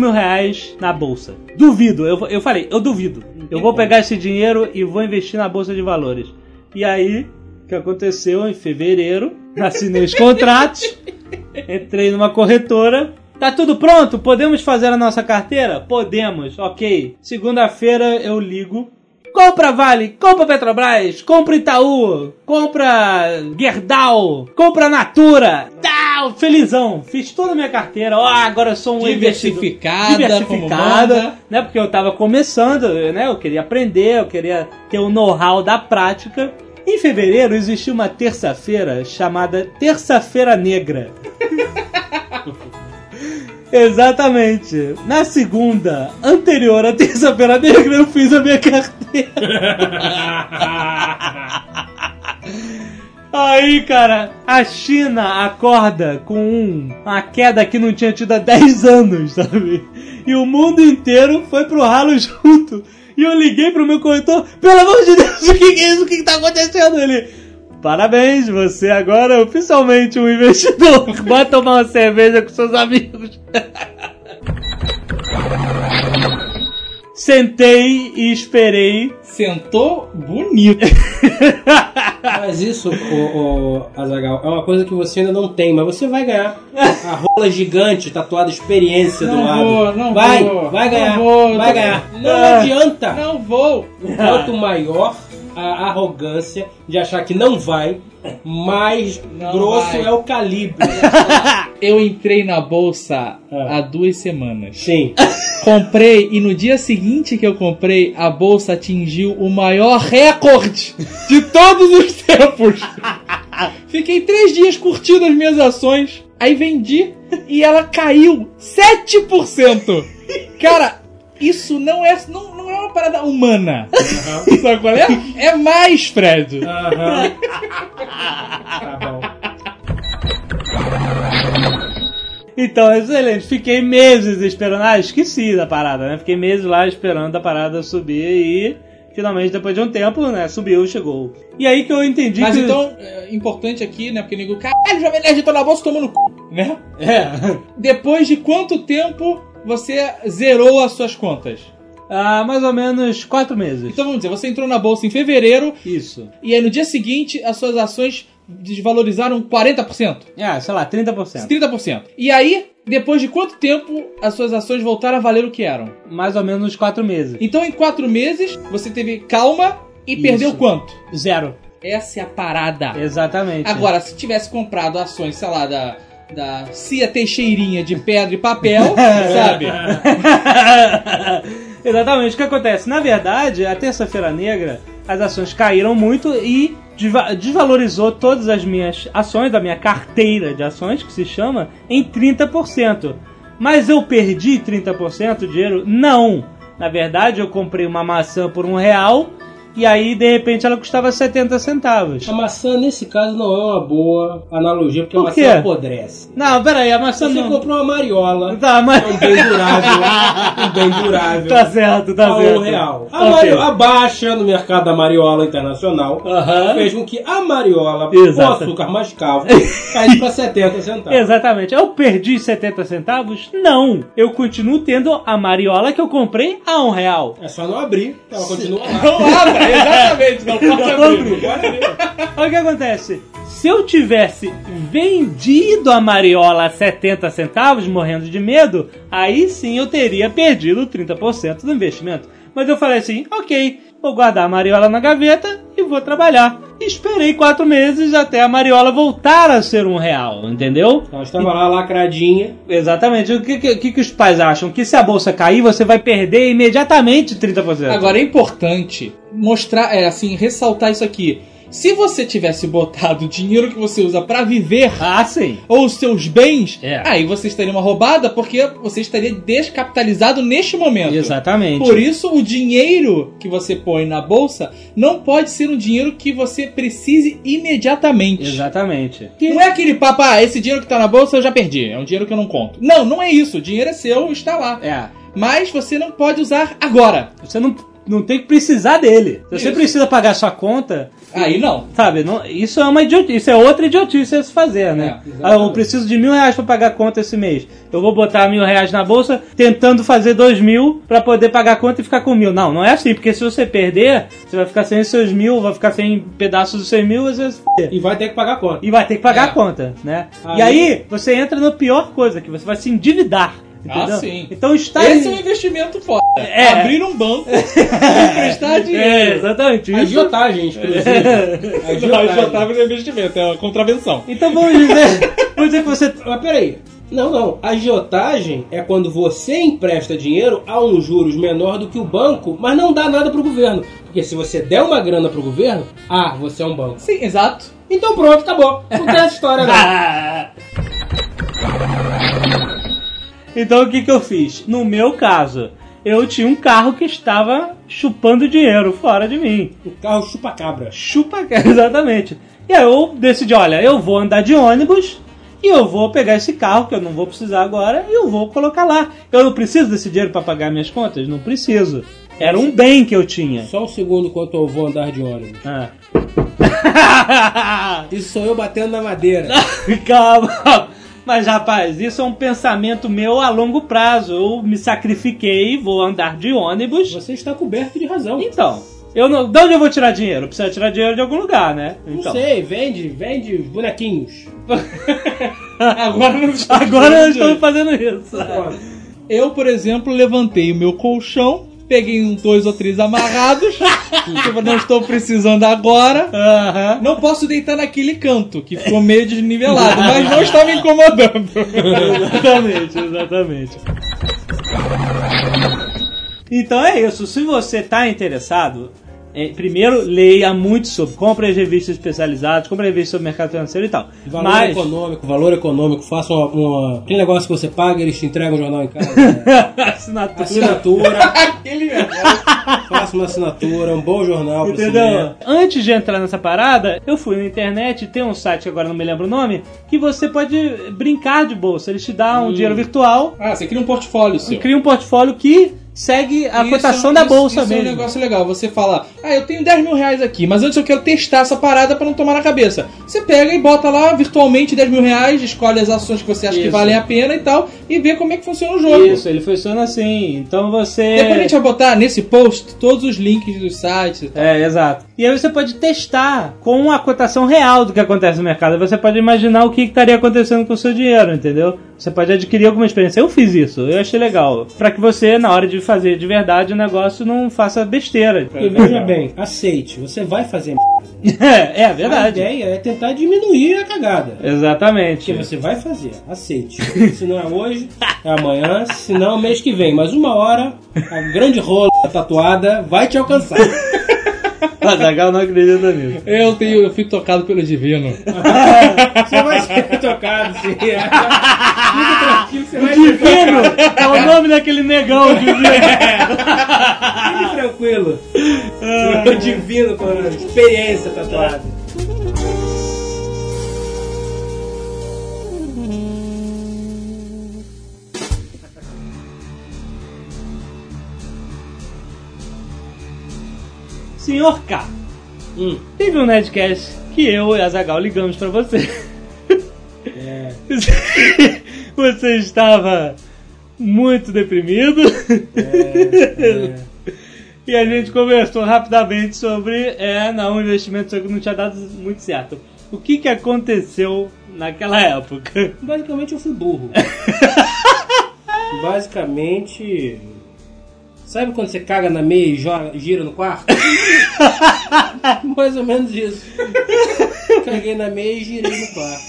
mil reais na bolsa. Duvido, eu, eu falei, eu duvido. Eu vou pegar esse dinheiro e vou investir na bolsa de valores. E aí, o que aconteceu em fevereiro, assinei os contratos, <laughs> entrei numa corretora. Tá tudo pronto? Podemos fazer a nossa carteira? Podemos, ok. Segunda-feira eu ligo. Compra Vale, compra Petrobras, compra Itaú, compra Gerdau, compra Natura. Tá, felizão. Fiz toda a minha carteira. Ó, agora eu sou um Diversificada, diversificada, né? Porque eu tava começando, né? Eu queria aprender, eu queria ter o know-how da prática. Em fevereiro existiu uma terça-feira chamada Terça-feira Negra. <laughs> Exatamente. Na segunda, anterior à terça-feira negra, eu fiz a minha carteira. <laughs> Aí, cara, a China acorda com um- uma queda que não tinha tido há 10 anos, sabe? E o mundo inteiro foi pro ralo junto. E eu liguei pro meu corretor, pelo amor de Deus, o que, que é isso? O que, que tá acontecendo? Ele, parabéns, você agora é oficialmente um investidor. <laughs> Vai tomar uma cerveja com seus amigos. Sentei e esperei. Sentou bonito. <laughs> Mas isso, o, o Azagal, é uma coisa que você ainda não tem, mas você vai ganhar. A rola gigante tatuada experiência do Não lado. vou, não vai, vou, vai ganhar, não vou, vai não- ganhar. Não Ah. adianta. Não vou. Quanto maior a arrogância de achar que não vai, mais Não grosso vai. é o calibre. <laughs> Eu entrei na bolsa Ah. há duas semanas. Sim. Comprei e no dia seguinte que eu comprei, a bolsa atingiu o maior recorde de todos os <laughs> tempos. Fiquei três dias curtindo as minhas ações, aí vendi e ela caiu 7%. Cara, isso não é, não, não é uma parada humana. <laughs> Sabe qual é? É mais, Fred. Aham. tá bom. Então, excelente. Fiquei meses esperando. Ah, esqueci da parada, né? Fiquei meses lá esperando a parada subir e finalmente, depois de um tempo, né? Subiu, chegou. E aí que eu entendi Mas que. então, é importante aqui, né? Porque nego, caralho, Jovem Nerd tô na bolsa tomando c... né? É. Depois de quanto tempo você zerou as suas contas? Ah, mais ou menos quatro meses. Então vamos dizer, você entrou na bolsa em fevereiro Isso. e aí no dia seguinte as suas ações desvalorizaram 40%, Ah, sei lá, 30%. 30%. E aí, depois de quanto tempo as suas ações voltaram a valer o que eram? Mais ou menos quatro meses. Então em quatro meses você teve calma e Isso. perdeu quanto? Zero. Essa é a parada. Exatamente. Agora, se tivesse comprado ações, sei lá, da, da Cia Teixeirinha de pedra e papel, <laughs> sabe? <laughs> Exatamente. O que acontece? Na verdade, a terça-feira negra, as ações caíram muito e desvalorizou todas as minhas ações, da minha carteira de ações, que se chama, em 30%. Mas eu perdi 30% de dinheiro? Não. Na verdade, eu comprei uma maçã por um real e aí, de repente, ela custava 70 centavos. A maçã, nesse caso, não é uma boa analogia, porque Por a quê? maçã apodrece. Não, peraí, a maçã Você não... comprou uma mariola, Tá, mas... é um bem durável, um bem durável. Tá certo, tá a certo. um real. A, Ok. Mario- a baixa no mercado da mariola internacional Aham. fez com que a mariola Exato. com açúcar mascavo caísse para 70 centavos. Exatamente. Eu perdi 70 centavos? Não. Eu continuo tendo a mariola que eu comprei a um real. É só não abrir, ela continua lá. Não abra, exatamente, não pode abrir. Olha o que acontece. Se eu tivesse vendido a mariola a 70 centavos, morrendo de medo, aí sim eu teria perdido 30% do investimento. Mas eu falei assim, ok, vou guardar a mariola na gaveta e vou trabalhar. Esperei quatro meses até a mariola voltar a ser um real, entendeu? Ela estava lá lacradinha. Exatamente. O que, que, que que os pais acham? Que se a bolsa cair, você vai perder imediatamente 30%. Agora é importante mostrar, é assim, ressaltar isso aqui. Se você tivesse botado o dinheiro que você usa pra viver Ah, sim. ou os seus bens, É. aí você estaria uma roubada porque você estaria descapitalizado neste momento. Exatamente. Por isso, o dinheiro que você põe na bolsa não pode ser um dinheiro que você precise imediatamente. Exatamente. Não é aquele papo, ah, esse dinheiro que tá na bolsa eu já perdi, é um dinheiro que eu não conto. Não, não é isso. O dinheiro é seu, está lá. É. Mas você não pode usar agora. Você não, não tem que precisar dele. Se você Isso. precisa pagar sua conta, Aí não. sabe, não- isso é uma idiotice, isso é outra idiotice a se fazer, né? É, ah, eu preciso de mil reais pra pagar a conta esse mês. Eu vou botar mil reais na bolsa, tentando fazer dois mil pra poder pagar a conta e ficar com mil. Não, não é assim, porque se você perder, você vai ficar sem os seus mil, vai ficar sem pedaços dos seus mil, você vai se. E vai ter que pagar a conta. E vai ter que pagar É. a conta, né? Aí- E aí, você entra na pior coisa, que você vai se endividar. Entendeu? Ah, sim. Então está Esse é um investimento foda. É. Abrir um banco <laughs> e emprestar É, dinheiro. exatamente. Isso. Agiotagem, inclusive. Não, Agiotagem. agiotagem não é investimento, é uma contravenção. Então vamos dizer, vamos dizer que você Mas peraí. Não, não. Agiotagem é quando você empresta dinheiro a um juros menor do que o banco, mas não dá nada pro governo. Porque se você der uma grana pro governo, ah, você é um banco. Sim, exato. Então pronto, acabou. Não tem essa história, não. <laughs> Então o que, que eu fiz? No meu caso, eu tinha um carro que estava chupando dinheiro fora de mim. O carro chupa cabra. Chupa, <laughs> exatamente. E aí eu decidi, olha, eu vou andar de ônibus e eu vou pegar esse carro que eu não vou precisar agora e eu vou colocar lá. Eu não preciso desse dinheiro para pagar minhas contas? Não preciso. Era um bem que eu tinha. Só um segundo enquanto eu vou andar de ônibus. Ah. Isso sou eu batendo na madeira. <laughs> Calma. Mas, rapaz, isso é um pensamento meu a longo prazo. Eu me sacrifiquei, vou andar de ônibus. Você está coberto de razão. Então, eu não, de onde eu vou tirar dinheiro? Eu preciso tirar dinheiro de algum lugar, né? Não Então, sei, vende, vende os bonequinhos. <laughs> Agora não estou agora eu estou fazendo isso. Eu, por exemplo, levantei o meu colchão, peguei uns dois ou três amarrados, eu <laughs> não estou precisando agora. Aham. Não posso deitar naquele canto, que ficou meio desnivelado, mas não está me incomodando. <laughs> Exatamente, exatamente. Então é isso. Se você está interessado, eh, primeiro leia muito sobre. Compre as revistas especializadas, compre revistas sobre mercado financeiro e tal. Valor Mas. econômico, valor econômico, faça uma, uma- Aquele negócio que você paga, eles te entregam o jornal em casa. né? <laughs> assinatura. Assinatura, <laughs> Aquele faça uma assinatura, um bom jornal Entendeu? Antes de entrar nessa parada, eu fui na internet, tem um site que agora não me lembro o nome, que você pode brincar de bolsa. Eles te dão um dinheiro virtual Ah, você cria um portfólio seu. cria um portfólio que segue a Isso cotação é- da isso- bolsa isso mesmo. é um negócio legal. Você fala, ah, eu tenho 10 mil reais aqui, mas antes eu quero testar essa parada pra não tomar na cabeça. Você pega e bota lá virtualmente 10 mil reais, escolhe as ações que você acha que Isso. valem a pena e tal, e vê como é que funciona o jogo. Isso, ele funciona assim. Então você. Depois a gente vai botar nesse post todos os links dos sites e tal. É, exato. E aí você pode testar com a cotação real do que acontece no mercado. Você pode imaginar o que que estaria acontecendo com o seu dinheiro, entendeu? Você pode adquirir alguma experiência. Eu fiz isso, eu achei legal. Pra que você, na hora de fazer de verdade o negócio, não faça besteira. E veja bem, aceite, você vai fazer. <laughs> É, é A verdade. ideia é tentar diminuir a cagada. Exatamente. Porque você vai fazer, aceite. Se não é hoje, é amanhã, se não, mês que vem. Mas uma hora, a grande rola tatuada vai te alcançar. <laughs> O <laughs> Zagal não acredita nisso. Eu tenho, eu fico tocado pelo divino. <laughs> Você vai ser <laughs> tocado, sim. Fica tranquilo, você vai ser Divino! É o nome daquele negão, Divino. Fique tranquilo. O divino com a experiência tatuada. Senhor K, Hum. teve um Nerdcast que eu e a Zagal ligamos pra você. É. <laughs> Você estava muito deprimido. É, <laughs> E a gente conversou rapidamente sobre é, não, um investimento que não tinha dado muito certo. O que, que aconteceu naquela época? Basicamente eu fui burro. <laughs> Basicamente. Sabe quando você caga na meia e joga- gira no quarto? <laughs> Mais ou menos isso. Caguei na meia e girei no quarto.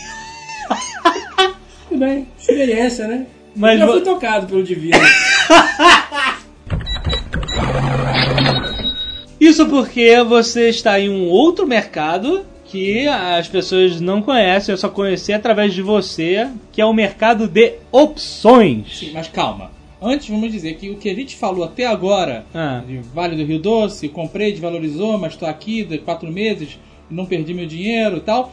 Tudo bem, experiência, né? Mas Já vo- fui tocado pelo divino. <laughs> Isso porque você está em um outro mercado que as pessoas não conhecem, eu só conheci através de você, que é o mercado de opções. Sim, mas calma. Antes, vamos dizer que o que a gente falou até agora, Ah. de Vale do Rio Doce, comprei, desvalorizou, mas estou aqui de quatro meses, não perdi meu dinheiro e tal,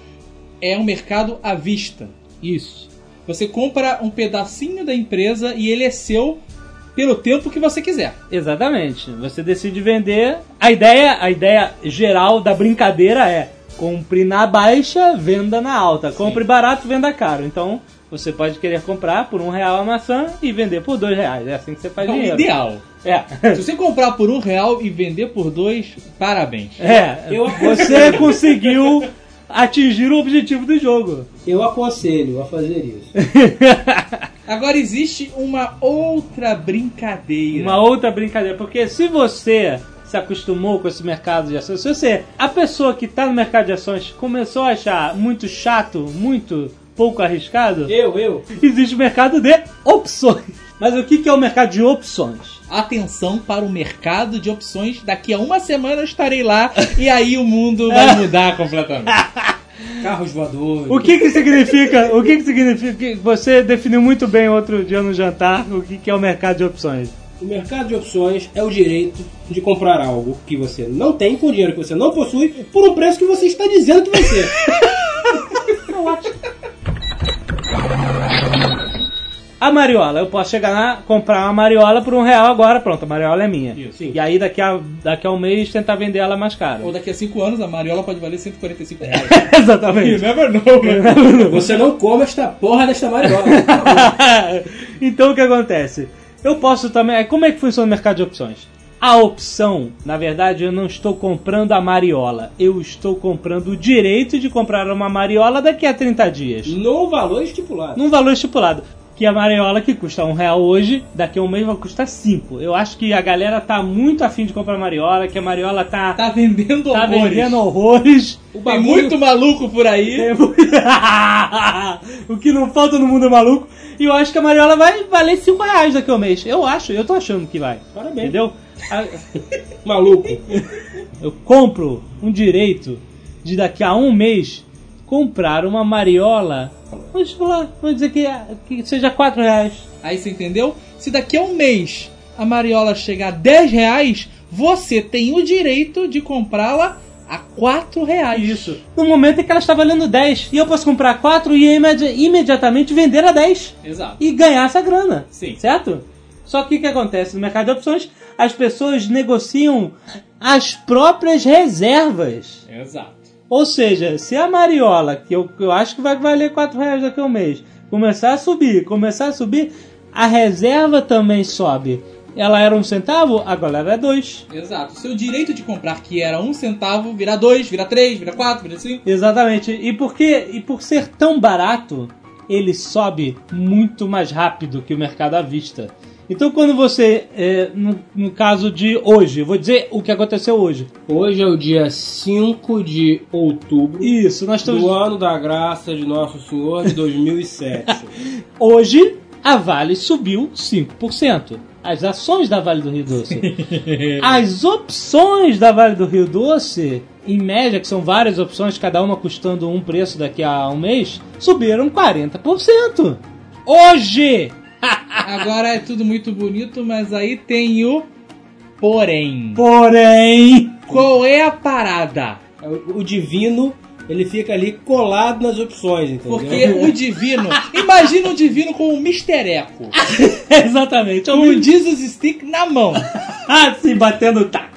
é um mercado à vista. Isso. Você compra um pedacinho da empresa e ele é seu pelo tempo que você quiser. Exatamente. Você decide vender. A ideia, a ideia geral da brincadeira é compre na baixa, venda na alta. Compre barato, venda caro. Então você pode querer comprar por um real a maçã e vender por dois reais. É assim que você faz É o dinheiro. ideal. É. <laughs> Se você comprar por um real e vender por dois, parabéns. É, Eu- você conseguiu atingir o objetivo do jogo. Eu aconselho a fazer isso. <laughs> Agora existe uma outra brincadeira. Uma outra brincadeira, porque se você se acostumou com esse mercado de ações, se você, a pessoa que está no mercado de ações começou a achar muito chato, muito pouco arriscado, Eu, eu. <laughs> existe o mercado de opções. Mas o que que é o mercado de opções? Atenção para o mercado de opções. Daqui a uma semana eu estarei lá e aí o mundo vai mudar completamente. <laughs> Carros voadores. O que que significa? O que que significa? que Você definiu muito bem outro dia no jantar o que que é o mercado de opções. O mercado de opções é o direito de comprar algo que você não tem com dinheiro que você não possui por um preço que você está dizendo que vai ser. <laughs> A mariola, eu posso chegar lá, comprar uma mariola por um real agora, pronto, a mariola é minha. Isso. E aí daqui a, daqui a um mês tentar vender ela mais cara. Ou daqui a cinco anos a mariola pode valer 145 reais. <laughs> Exatamente. never know, né? <laughs> Você não come esta porra desta mariola. <laughs> então o que acontece? Eu posso também. Como é que funciona o mercado de opções? A opção, na verdade, eu não estou comprando a mariola. Eu estou comprando o direito de comprar uma mariola daqui a 30 dias. No valor estipulado. Num valor estipulado. Que a mariola que custa um real hoje, daqui a um mês vai custar cinco. Eu acho que a galera tá muito afim de comprar mariola, que a mariola tá, Tá vendendo tá horrores. vendendo horrores. O Tem bagulho- muito maluco por aí. <laughs> Mu- o que não falta no mundo é maluco. E eu acho que a mariola vai valer 5 reais daqui a um mês. Eu acho, eu tô achando que vai. Parabéns. Entendeu? A- <laughs> Maluco. <laughs> Eu compro um direito de daqui a um mês comprar uma mariola. Vamos falar, vamos dizer que, que seja 4 reais. Aí você entendeu? Se daqui a um mês a mariola chegar a 10 reais, você tem o direito de comprá-la a 4 reais. Isso. No momento em que ela está valendo 10. E eu posso comprar 4 e imedi- imediatamente vender a 10. Exato. e ganhar essa grana. Sim. Certo? Só que o que acontece no mercado de opções? As pessoas negociam as próprias reservas. Exato. Ou seja, se a mariola, que eu, eu acho que vai valer 4 reais daqui a um mês, começar a subir, começar a subir, a reserva também sobe. Ela era um centavo, agora ela é dois. Exato. Seu direito de comprar, que era um centavo, vira dois, vira três, vira quatro, vira cinco. Exatamente. E por quê? E por ser tão barato, ele sobe muito mais rápido que o mercado à vista. Então, quando você, é, no, no caso de hoje, vou dizer o que aconteceu hoje. Hoje é o dia 5 de outubro Isso, nós estamos. do ano da graça de Nosso Senhor de 2007. <laughs> Hoje, a Vale subiu 5%. As ações da Vale do Rio Doce. <laughs> As opções da Vale do Rio Doce, em média, que são várias opções, cada uma custando um preço daqui a um mês, subiram 40%. Hoje! Agora é tudo muito bonito, mas aí tem o porém. Porém, Qual é a parada? o, o divino, ele fica ali colado nas opções, entendeu? Porque o divino. <laughs> Imagina o divino com o mistereco. <laughs> exatamente, Com o Jesus Stick na mão. <laughs> assim batendo tá.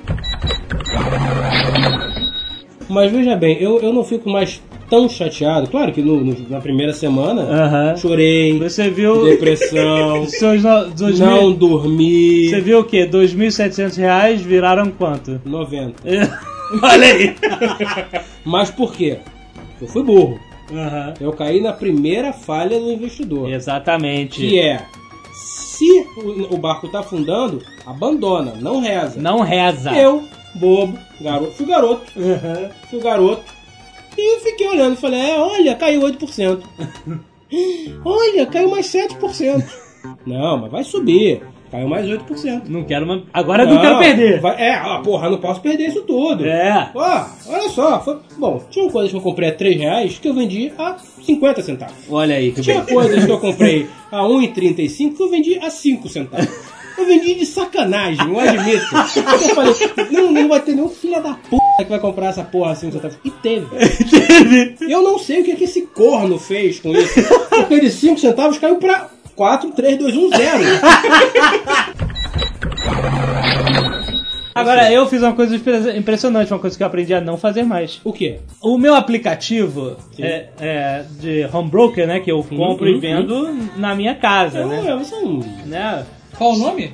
Mas veja bem, eu, eu não fico mais tão chateado. Claro que no- no- na primeira semana Aham. chorei, Você viu depressão, <laughs> seus no, dois não mil, dormi. Você viu o quê? 2.700 reais viraram quanto? 90. <laughs> Olha aí. <laughs> Mas por quê? Eu fui burro. Aham. Eu caí na primeira falha do investidor. Exatamente. Que é, se o, o barco tá afundando, abandona, não reza. Não reza. Eu, bobo, garoto, fui garoto, Aham. fui garoto. E eu fiquei olhando, falei, é, olha, caiu 8%. <laughs> olha, caiu mais 7%. Não, mas vai subir. Caiu mais 8%. Não quero uma... Agora eu não, quero perder. vai- é, ah, porra, não posso perder isso tudo. É. Ó, olha só. foi- bom, tinha coisas que eu comprei a 3 reais que eu vendi a 50 centavos. Olha aí, que Tinha bem. coisas que eu <laughs> comprei a 1,35 que eu vendi a 5 centavos. <laughs> Eu vendi de sacanagem, eu admito. Eu falei, não, não vai ter nenhum filho da puta que vai comprar essa porra a 5 centavos. E teve. Eu não sei o que, que esse corno fez com isso. Porque de 5 centavos caiu pra 4, 3, 2, 1, 0. Agora, eu fiz uma coisa impre- impressionante, uma coisa que eu aprendi a não fazer mais. O quê? O meu aplicativo é, é de home broker, né? Que eu compro uhum, e vendo na minha casa, Eu, né? eu, você não... né? Qual o nome?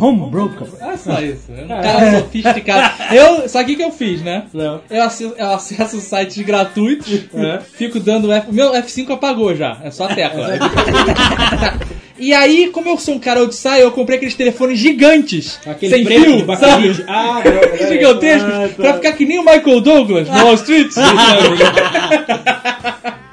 Home broker. Ah, só isso. É um cara sofisticado. Eu, sabe o que, que eu fiz, né? Não. Eu acesso, eu acesso sites gratuitos, É. fico dando F. Meu F5 apagou já, é só a tecla. e aí, como eu sou um cara outside, eu comprei aqueles telefones gigantes. Aquele sem fio, sabe? Ah, não. <laughs> Gigantescos, Ah, tá. pra ficar que nem o Michael Douglas no Wall Street. <laughs>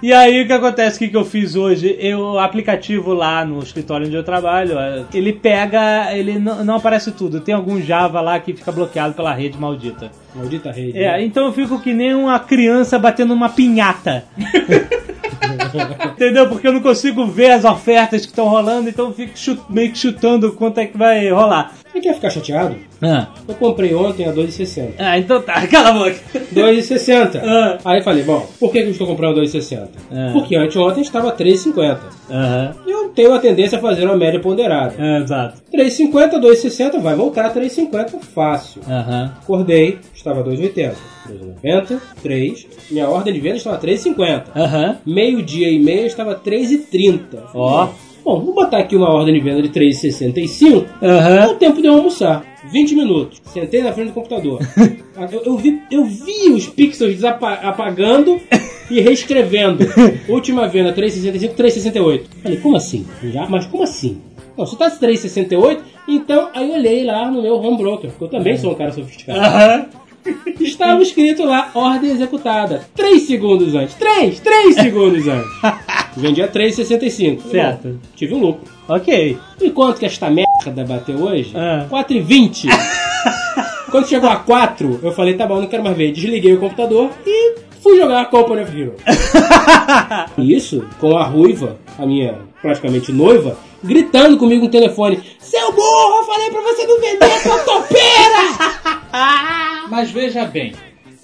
E aí o que acontece? O que, que eu fiz hoje? Eu, o aplicativo lá no escritório onde eu trabalho, é, ele pega, ele não, não aparece tudo. Tem algum Java lá que fica bloqueado pela rede maldita. Maldita rede. É, então eu fico que nem uma criança batendo uma pinhata. <laughs> Entendeu? Porque eu não consigo ver as ofertas que estão rolando, então eu fico meio que chutando quanto é que vai rolar. Você quer ficar chateado? Ah, Eu comprei ontem a 2,60. ah então tá, <laughs> cala a boca. 2,60. <laughs> Ah. Aí eu falei, bom, por que eu estou comprando 2,60? Ah. Porque anteontem estava 3,50. Aham, Eu tenho a tendência a fazer uma média ponderada. é, exato. 3,50, 2,60, vai voltar a 3,50 fácil. Aham. Acordei, estava 2,80. 2,90, 3. Minha ordem de venda estava 3,50. Aham. Meio-dia e meia estava 3,30. Ó. Bom, vou botar aqui uma ordem de venda de 3,65. É Aham. o tempo de eu almoçar. 20 minutos. Sentei na frente do computador. <laughs> eu, eu vi, eu vi os pixels apagando e reescrevendo. <laughs> Última venda 3,65, 3,68. Falei, como assim? Já? Mas como assim? Não, se tá 3,68, então aí eu olhei lá no meu home broker, porque eu também sou um cara sofisticado. Aham. <laughs> Estava escrito lá, ordem executada. 3 segundos antes. 3, 3 segundos antes. Vendi a 3,65. Certo. Bom, Tive um lucro. Ok. E quanto que esta merda bateu hoje? Ah. 4,20. <laughs> Quando chegou a 4, eu falei, tá bom, não quero mais ver. Desliguei o computador e fui jogar a Company of Heroes. <laughs> Isso, com a ruiva, a minha praticamente noiva, gritando comigo no telefone. Seu burro, eu falei pra você não vender essa topeira! Mas veja bem,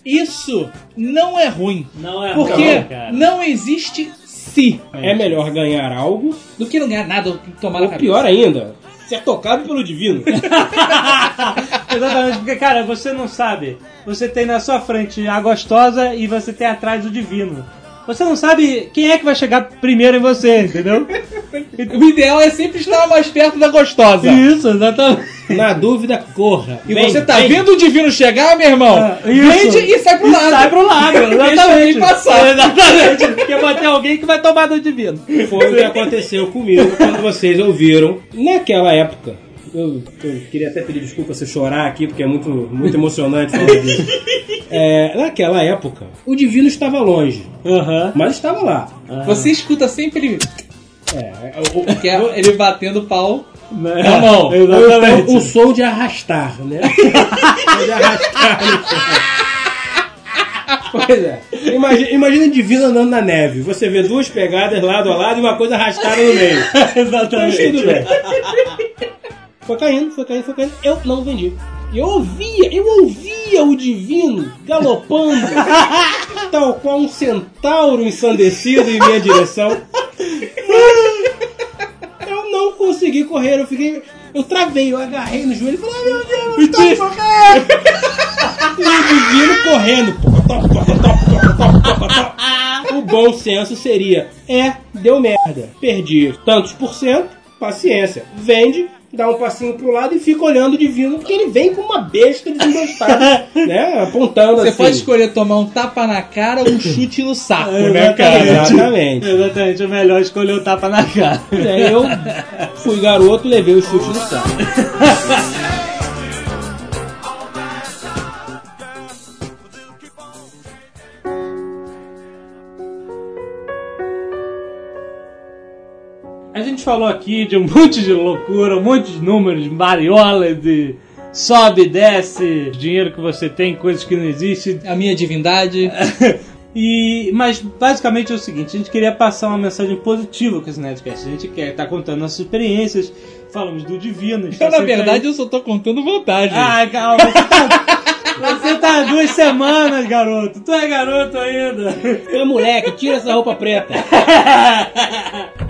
isso não é ruim. Não é Porque ruim, cara. não existe se É melhor ganhar algo, do que não ganhar nada, tomar na ou pior ainda, ser tocado pelo divino. <laughs> <laughs> Exatamente, porque, cara, você não sabe. Você tem na sua frente a gostosa e você tem atrás o divino. Você não sabe quem é que vai chegar primeiro em você, entendeu? O ideal é sempre estar mais perto da gostosa. Isso, exatamente. Na dúvida, corra. E Vem, você tá vem. vendo o divino chegar, meu irmão? Ah, isso. Vende e sai pro lado. Sai pro lado, <laughs> Deixa exatamente. passar. Exatamente. Porque vai ter alguém que vai tomar do divino. Foi o que aconteceu comigo quando vocês ouviram naquela época. Eu, eu queria até pedir desculpa se eu chorar aqui, porque é muito, muito emocionante falar disso. <laughs> É, naquela época, o divino estava longe, Aham. mas estava lá. Você escuta sempre ele, É, o- o- que é <laughs> ele batendo pau. É, Na mão. Exatamente. um som de arrastar, né? <laughs> De arrastar. Pois é. Imagina, imagina o divino andando na neve. Você vê duas pegadas lado a lado e uma coisa arrastada no meio. Mas <laughs> Exatamente. tudo bem. Foi caindo, foi caindo, foi caindo. Eu não vendi. Eu ouvia, eu ouvia o divino galopando, tal qual um centauro ensandecido em minha direção. Não consegui correr, eu fiquei. Eu travei, eu agarrei no joelho e falei, meu Deus, eu tô morrendo! E o divino correndo. Pocotó, pocotó, pocotó, pocotó. O bom senso seria: é, deu merda. Perdi tantos por cento, paciência. Vende, dá um passinho pro lado e fica olhando o divino, porque ele vem com uma besta desembestada, <laughs> né? Apontando Você assim. pode escolher tomar um tapa na cara ou um chute no saco, né, cara? Exatamente. Exatamente. Exatamente. É melhor escolher o tapa na cara. E aí eu fui garoto e levei o chute no saco. <laughs> falou aqui de um <laughs> monte de loucura, um monte de números, mariolas e sobe, desce, dinheiro que você tem, coisas que não existem. A minha divindade. <laughs> E, mas basicamente é o seguinte, a gente queria passar uma mensagem positiva com esse Nerdcast. A gente quer estar contando nossas experiências, falamos do divino. tá Eu, na verdade, aí- eu só tô contando vantagem. Ah, calma, você tá, você tá há duas semanas, garoto. Tu é garoto ainda. Ô moleque, tira essa roupa preta. <laughs>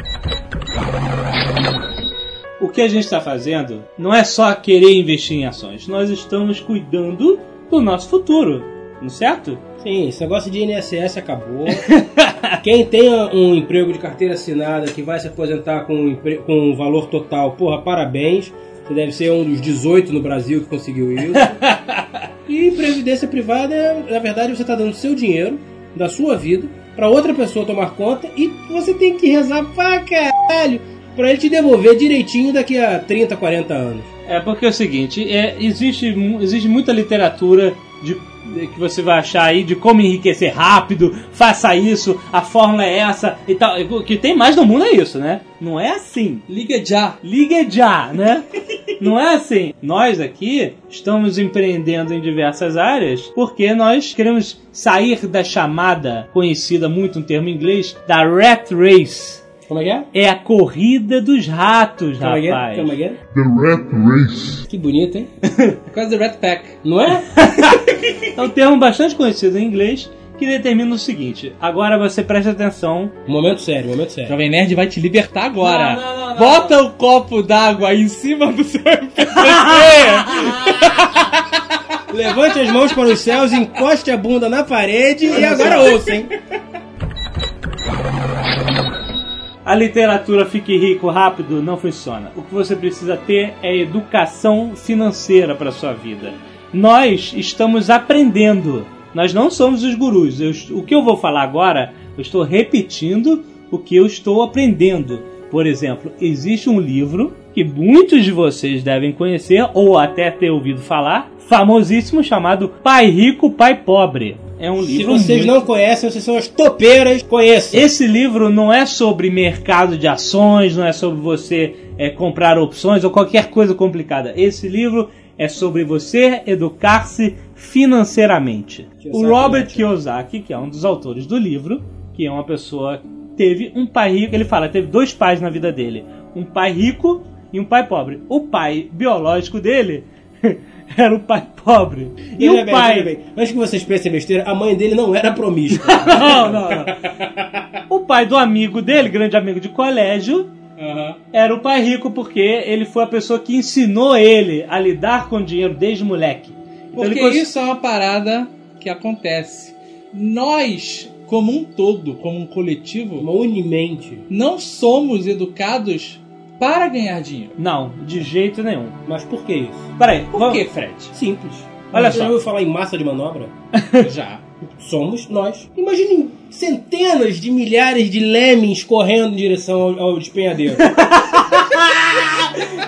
O que a gente está fazendo não é só querer investir em ações, nós estamos cuidando do nosso futuro, não é certo? Sim, esse negócio de INSS acabou. <laughs> Quem tem um emprego de carteira assinada que vai se aposentar com um, com um valor total, porra, parabéns. Você deve ser um dos 18 no Brasil que conseguiu isso. <laughs> E previdência privada, na verdade, você está dando seu dinheiro, da sua vida, para outra pessoa tomar conta e você tem que rezar pra caralho pra ele te devolver direitinho daqui a 30, 40 anos. É porque é o seguinte, é, existe, existe muita literatura de, que você vai achar aí de como enriquecer rápido, faça isso, a fórmula é essa e tal. O que tem mais no mundo é isso, né? Não é assim. Liga já. Ligue já, né? Não é assim. Nós aqui estamos empreendendo em diversas áreas porque nós queremos sair da chamada, conhecida muito um termo em inglês, da rat race. Como é que é? É a corrida dos ratos, Como é é? rapaz. Como é que é? The Rat Race. Que bonito, hein? Causa do Rat Pack. Não é? <laughs> É um termo bastante conhecido em inglês que determina o seguinte. Agora você presta atenção. Momento sério, momento sério. Jovem Nerd vai te libertar agora. Não, não, não, não, Bota o copo d'água aí em cima do seu. <laughs> Levante as mãos para os céus, encoste a bunda na parede e agora ouça, hein? A literatura fique rico rápido não funciona. O que você precisa ter é educação financeira para sua vida. Nós estamos aprendendo. Nós não somos os gurus. Eu- o que eu vou falar agora, eu estou repetindo o que eu estou aprendendo. Por exemplo, existe um livro que muitos de vocês devem conhecer ou até ter ouvido falar, famosíssimo chamado Pai Rico, Pai Pobre. É um Se livro vocês muito não conhecem, vocês são as topeiras, conheçam. esse livro não é sobre mercado de ações, não é sobre você é, comprar opções ou qualquer coisa complicada. Esse livro é sobre você educar-se financeiramente. O Kiyosaki, Robert né? Kiyosaki, que é um dos autores do livro, que é uma pessoa que teve um pai rico, ele fala, teve dois pais na vida dele, um pai rico e um pai pobre. O pai biológico dele <laughs> <laughs> era o pai pobre. E o bem, pai bem. Que vocês pensem besteira, a mãe dele não era promíscua. <laughs> não, não, não. O pai do amigo dele, grande amigo de colégio, era o pai rico porque ele foi a pessoa que ensinou ele a lidar com dinheiro desde moleque. Então Porque cons- isso é uma parada que acontece. Nós, como um todo, como um coletivo, unimente. não somos educados para ganhar dinheiro. Não, de jeito nenhum. Mas por que isso? Peraí, Por vamos- que, Fred? Simples. Olha Você só. já ouviu falar em massa de manobra? <laughs> Já. Somos nós. Imaginem centenas de milhares de lemmings correndo em direção ao, ao despenhadeiro. <laughs>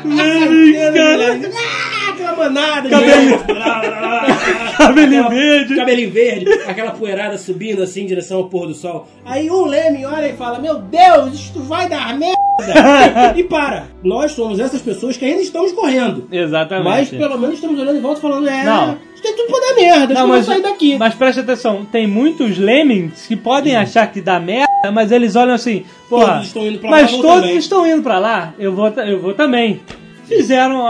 De milhares. Ah, aquela manada de Cabelo- lemmings. <laughs> Cabelinho verde. Cabelinho verde, aquela poeirada subindo assim em direção ao pôr do sol. Aí um leme olha e fala: Meu Deus, isto vai dar merda! <laughs> e para. Nós somos essas pessoas que ainda estamos correndo. Exatamente. Mas pelo menos estamos olhando em volta falando: É, Não. isso tem tudo pra dar merda, eu vou sair daqui. mas preste atenção, tem muitos lemmings que podem achar que dá merda, mas eles olham assim, porra, Todos estão indo pra mas lá, todos também. estão indo pra lá, eu vou, eu vou também. Fizeram,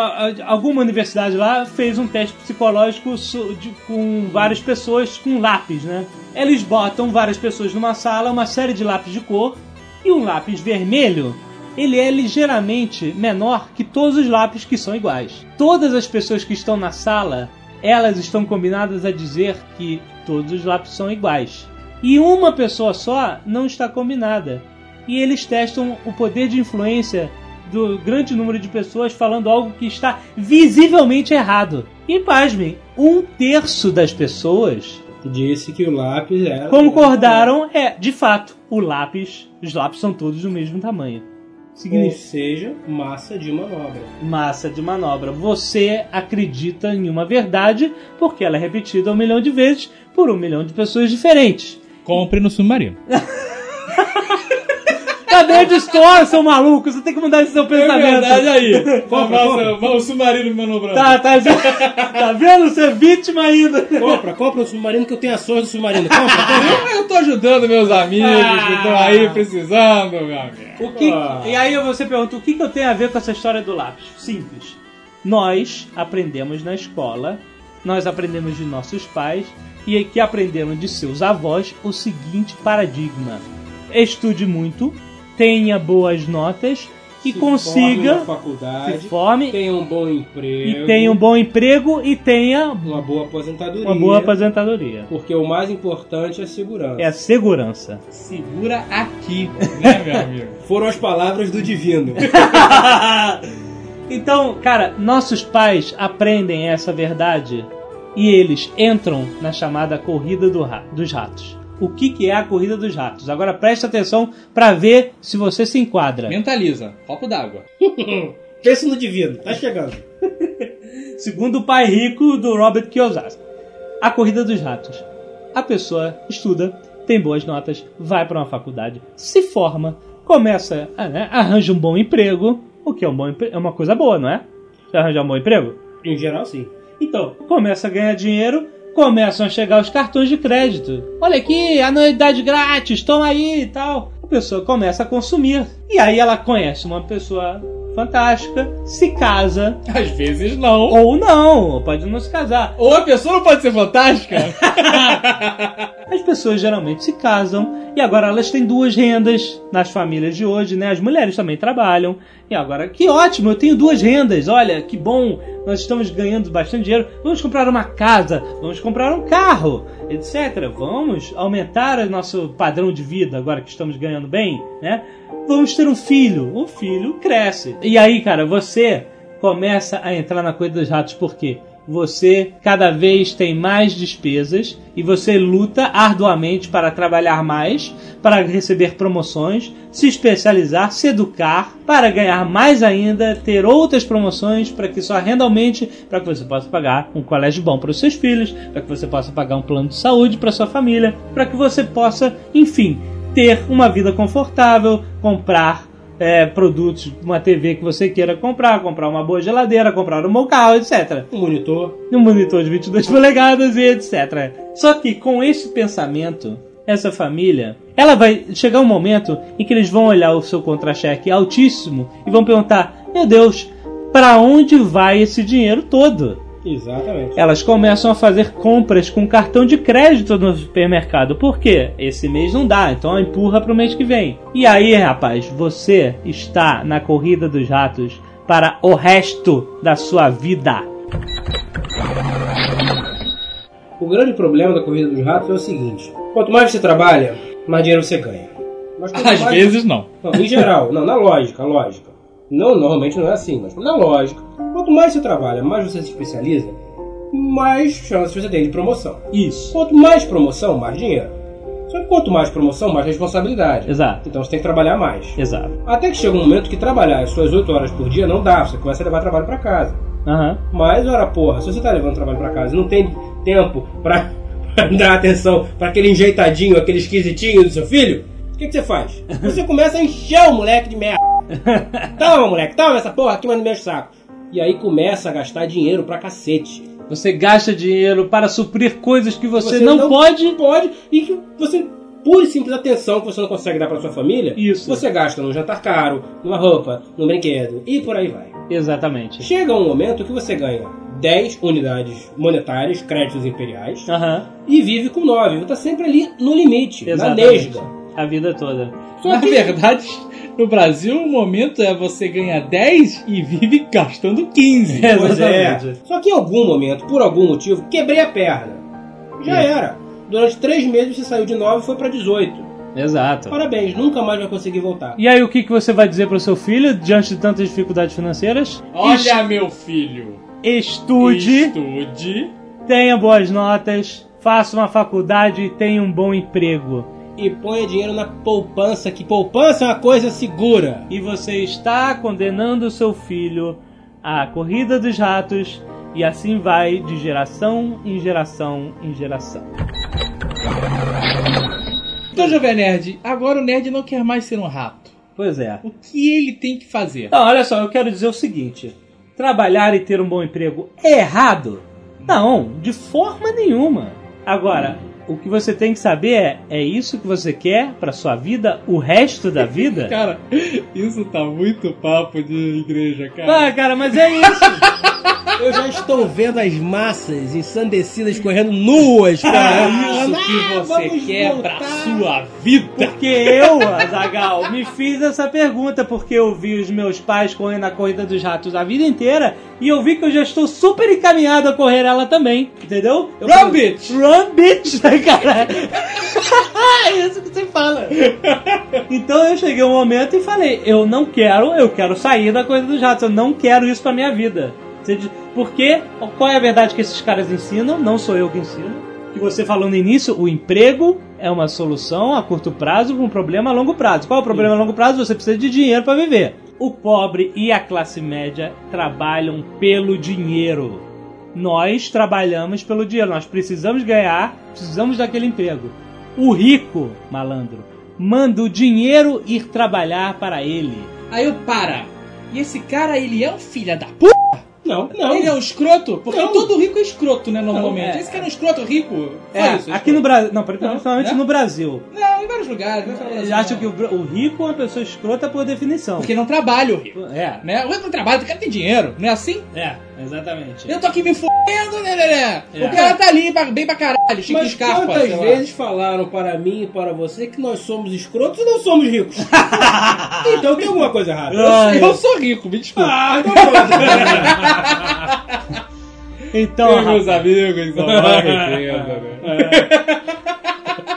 alguma universidade lá fez um teste psicológico com várias pessoas com lápis, né? Eles botam várias pessoas numa sala, uma série de lápis de cor, e um lápis vermelho, ele é ligeiramente menor que todos os lápis que são iguais. Todas as pessoas que estão na sala, elas estão combinadas a dizer que todos os lápis são iguais. E uma pessoa só não está combinada. E eles testam o poder de influência do grande número de pessoas falando algo que está visivelmente errado. E pasmem, um terço das pessoas Disse que o lápis era. concordaram, é, de fato, o lápis, os lápis são todos do mesmo tamanho. Ou seja, massa de manobra. massa de manobra. Você acredita em uma verdade porque ela é repetida um milhão de vezes por um milhão de pessoas diferentes. Compre no submarino. Tá Nerd Store, seu maluco. Você tem que mudar esse seu É pensamento. verdade aí. <laughs> Compra, Nossa, o submarino manobrando. Tá, tá, tá vendo? Você é vítima ainda. Compra, compra o submarino que eu tenho ações do submarino. Compra, compra. <laughs> Eu tô ajudando meus amigos que estão aí precisando, meu amigo. O que, Ah. E aí você pergunta, o que, que eu tenho a ver com essa história do lápis? Simples. Nós aprendemos na escola, nós aprendemos de nossos pais e que aprenderam de seus avós o seguinte paradigma. Estude muito, tenha boas notas e Se forme consiga na faculdade, se forme tenha um bom emprego, e tenha um bom emprego e tenha uma boa aposentadoria. uma boa aposentadoria. Porque o mais importante é a segurança. É a segurança. Segura aqui, <laughs> né, meu amigo? Foram as palavras do divino. <laughs> Então, cara, nossos pais aprendem essa verdade e eles entram na chamada corrida do ra- dos ratos. O que, que é a corrida dos ratos? Agora preste atenção para ver se você se enquadra. Mentaliza. Copo d'água. <laughs> Pensa no divino. Tá chegando. <laughs> Segundo o pai rico do Robert Kiyosaki, a corrida dos ratos. A pessoa estuda, tem boas notas, vai para uma faculdade, se forma, começa, a, né, arranja um bom emprego, o que é um bom é uma coisa boa, não é? Você arranjar um bom emprego? Em geral, sim. Então, começa a ganhar dinheiro, começam a chegar os cartões de crédito. Olha aqui, anuidade grátis, toma aí e tal. A pessoa começa a consumir. E aí ela conhece uma pessoa fantástica, se casa, Às vezes não. ou não, pode não se casar. Ou a pessoa não pode ser fantástica? <laughs> As pessoas geralmente se casam e agora elas têm duas rendas nas famílias de hoje, né? As mulheres também trabalham. E agora, que ótimo, eu tenho duas rendas. Olha, que bom, nós estamos ganhando bastante dinheiro. Vamos comprar uma casa, vamos comprar um carro, etc. Vamos aumentar o nosso padrão de vida agora que estamos ganhando bem, né? Vamos ter um filho. O filho cresce. E aí, cara, você começa a entrar na coisa dos ratos, por quê? Você cada vez tem mais despesas e você luta arduamente para trabalhar mais, para receber promoções, se especializar, se educar, para ganhar mais ainda, ter outras promoções para que sua renda aumente, para que você possa pagar um colégio bom para os seus filhos, para que você possa pagar um plano de saúde para sua família, para que você possa, enfim, ter uma vida confortável, comprar é, produtos, uma TV que você queira comprar, comprar uma boa geladeira, comprar um bom carro, etc. Um monitor. Um monitor de 22 polegadas e etc. Só que com esse pensamento, essa família, ela vai chegar um momento em que eles vão olhar o seu contra-cheque altíssimo e vão perguntar: Meu Deus, para onde vai esse dinheiro todo? Exatamente. elas começam a fazer compras com cartão de crédito no supermercado. Por quê? Esse mês não dá, então empurra para o mês que vem. E aí, rapaz, você está na corrida dos ratos para o resto da sua vida. O grande problema da corrida dos ratos é o seguinte: quanto mais você trabalha, mais dinheiro você ganha. Às mais- vezes não. Não, em geral, não, na lógica, lógica. Não, normalmente não é assim, mas na lógica. Quanto mais você trabalha, mais você se especializa, mais chances você tem de promoção. Isso. Quanto mais promoção, mais dinheiro. Só que quanto mais promoção, mais responsabilidade. Exato. Então você tem que trabalhar mais. Exato. Até que chega um momento que trabalhar as suas 8 horas por dia não dá, você começa a levar trabalho pra casa. Aham. Mas, ora porra, se você tá levando trabalho pra casa e não tem tempo pra, <laughs> pra dar atenção pra aquele enjeitadinho, aquele esquisitinho do seu filho, o que, que você faz? Você começa a encher o moleque de merda. <laughs> Toma, moleque, toma essa porra aqui, mas não mexe o saco. E aí começa a gastar dinheiro pra cacete. Você gasta dinheiro para suprir coisas que você, não, pode. Pode e que você, pura e simples atenção que você não consegue dar pra sua família, Isso. você gasta num jantar caro, numa roupa, num brinquedo e por aí vai. Exatamente. Chega um momento que você ganha 10 unidades monetárias, créditos imperiais, Aham. e vive com 9. Você tá sempre ali no limite, na Exatamente. nesga. A vida toda. Só Na que- verdade, no Brasil, o momento é você ganhar 10 e vive gastando 15. Pois é. Só que em algum momento, por algum motivo, quebrei a perna. Já É. era. Durante 3 meses você saiu de 9 e foi pra 18. Exato. Parabéns, nunca mais vai conseguir voltar. E aí, o que, que você vai dizer pro seu filho diante de tantas dificuldades financeiras? Olha, meu filho. Estude, Estude. tenha boas notas, faça uma faculdade e tenha um bom emprego. E ponha dinheiro na poupança, que poupança é uma coisa segura. E você está condenando o seu filho à corrida dos ratos e assim vai de geração em geração em geração. Então, Jovem Nerd, agora o Nerd não quer mais ser um rato. Pois é. O que ele tem que fazer? Não, olha só, eu quero dizer o seguinte: trabalhar e ter um bom emprego é errado? Não, de forma nenhuma. Agora, o que você tem que saber é: é isso que você quer pra sua vida, o resto da vida? <laughs> Cara, isso tá muito papo de igreja, cara. Ah, cara, mas é isso. <laughs> Eu já estou vendo as massas ensandecidas correndo nuas É para isso que você quer pra sua vida. Porque eu, Azagal, me fiz essa pergunta porque eu vi os meus pais correndo a corrida dos ratos a vida inteira e eu vi que eu já estou super encaminhado a correr ela também, entendeu? Eu Run, bitch! Run, bitch! cara. <laughs> é isso que você fala. Então eu cheguei um momento e falei, eu não quero, eu quero sair da corrida dos ratos, eu não quero isso pra minha vida. Porque qual é a verdade que esses caras ensinam? Não sou eu que ensino. Que você falou no início, o emprego é uma solução a curto prazo para um problema a longo prazo. Qual é o problema a longo prazo? Você precisa de dinheiro para viver. O pobre e a classe média trabalham pelo dinheiro. Nós trabalhamos pelo dinheiro. Nós precisamos ganhar, precisamos daquele emprego. O rico, malandro, manda o dinheiro ir trabalhar para ele. Aí eu para. E esse cara, ele é um filho da p. Não, não. Ele é um escroto? Porque Não. todo rico é escroto, né, normalmente. Não, é. Esse cara é um escroto rico. É, isso, aqui no. Brasil. Não, principalmente né? no Brasil. Não, em vários lugares. é Eles Brasil, acham não. que o, o rico é uma pessoa escrota por definição. Porque não trabalha o rico. É, Né? O rico não trabalha, o cara tem dinheiro. Não é assim? é, exatamente. Eu tô aqui me fudendo, né, né, né? É. O cara tá ali bem pra caralho, Chico Mas Scarpa. quantas sei lá. vezes falaram para mim e para você que nós somos escrotos e não somos ricos? <laughs> então tem alguma coisa errada. Ah, Eu sou rico, me desculpa. Ah, então pronto. <laughs> Então, Tem meus amigos, <laughs> né?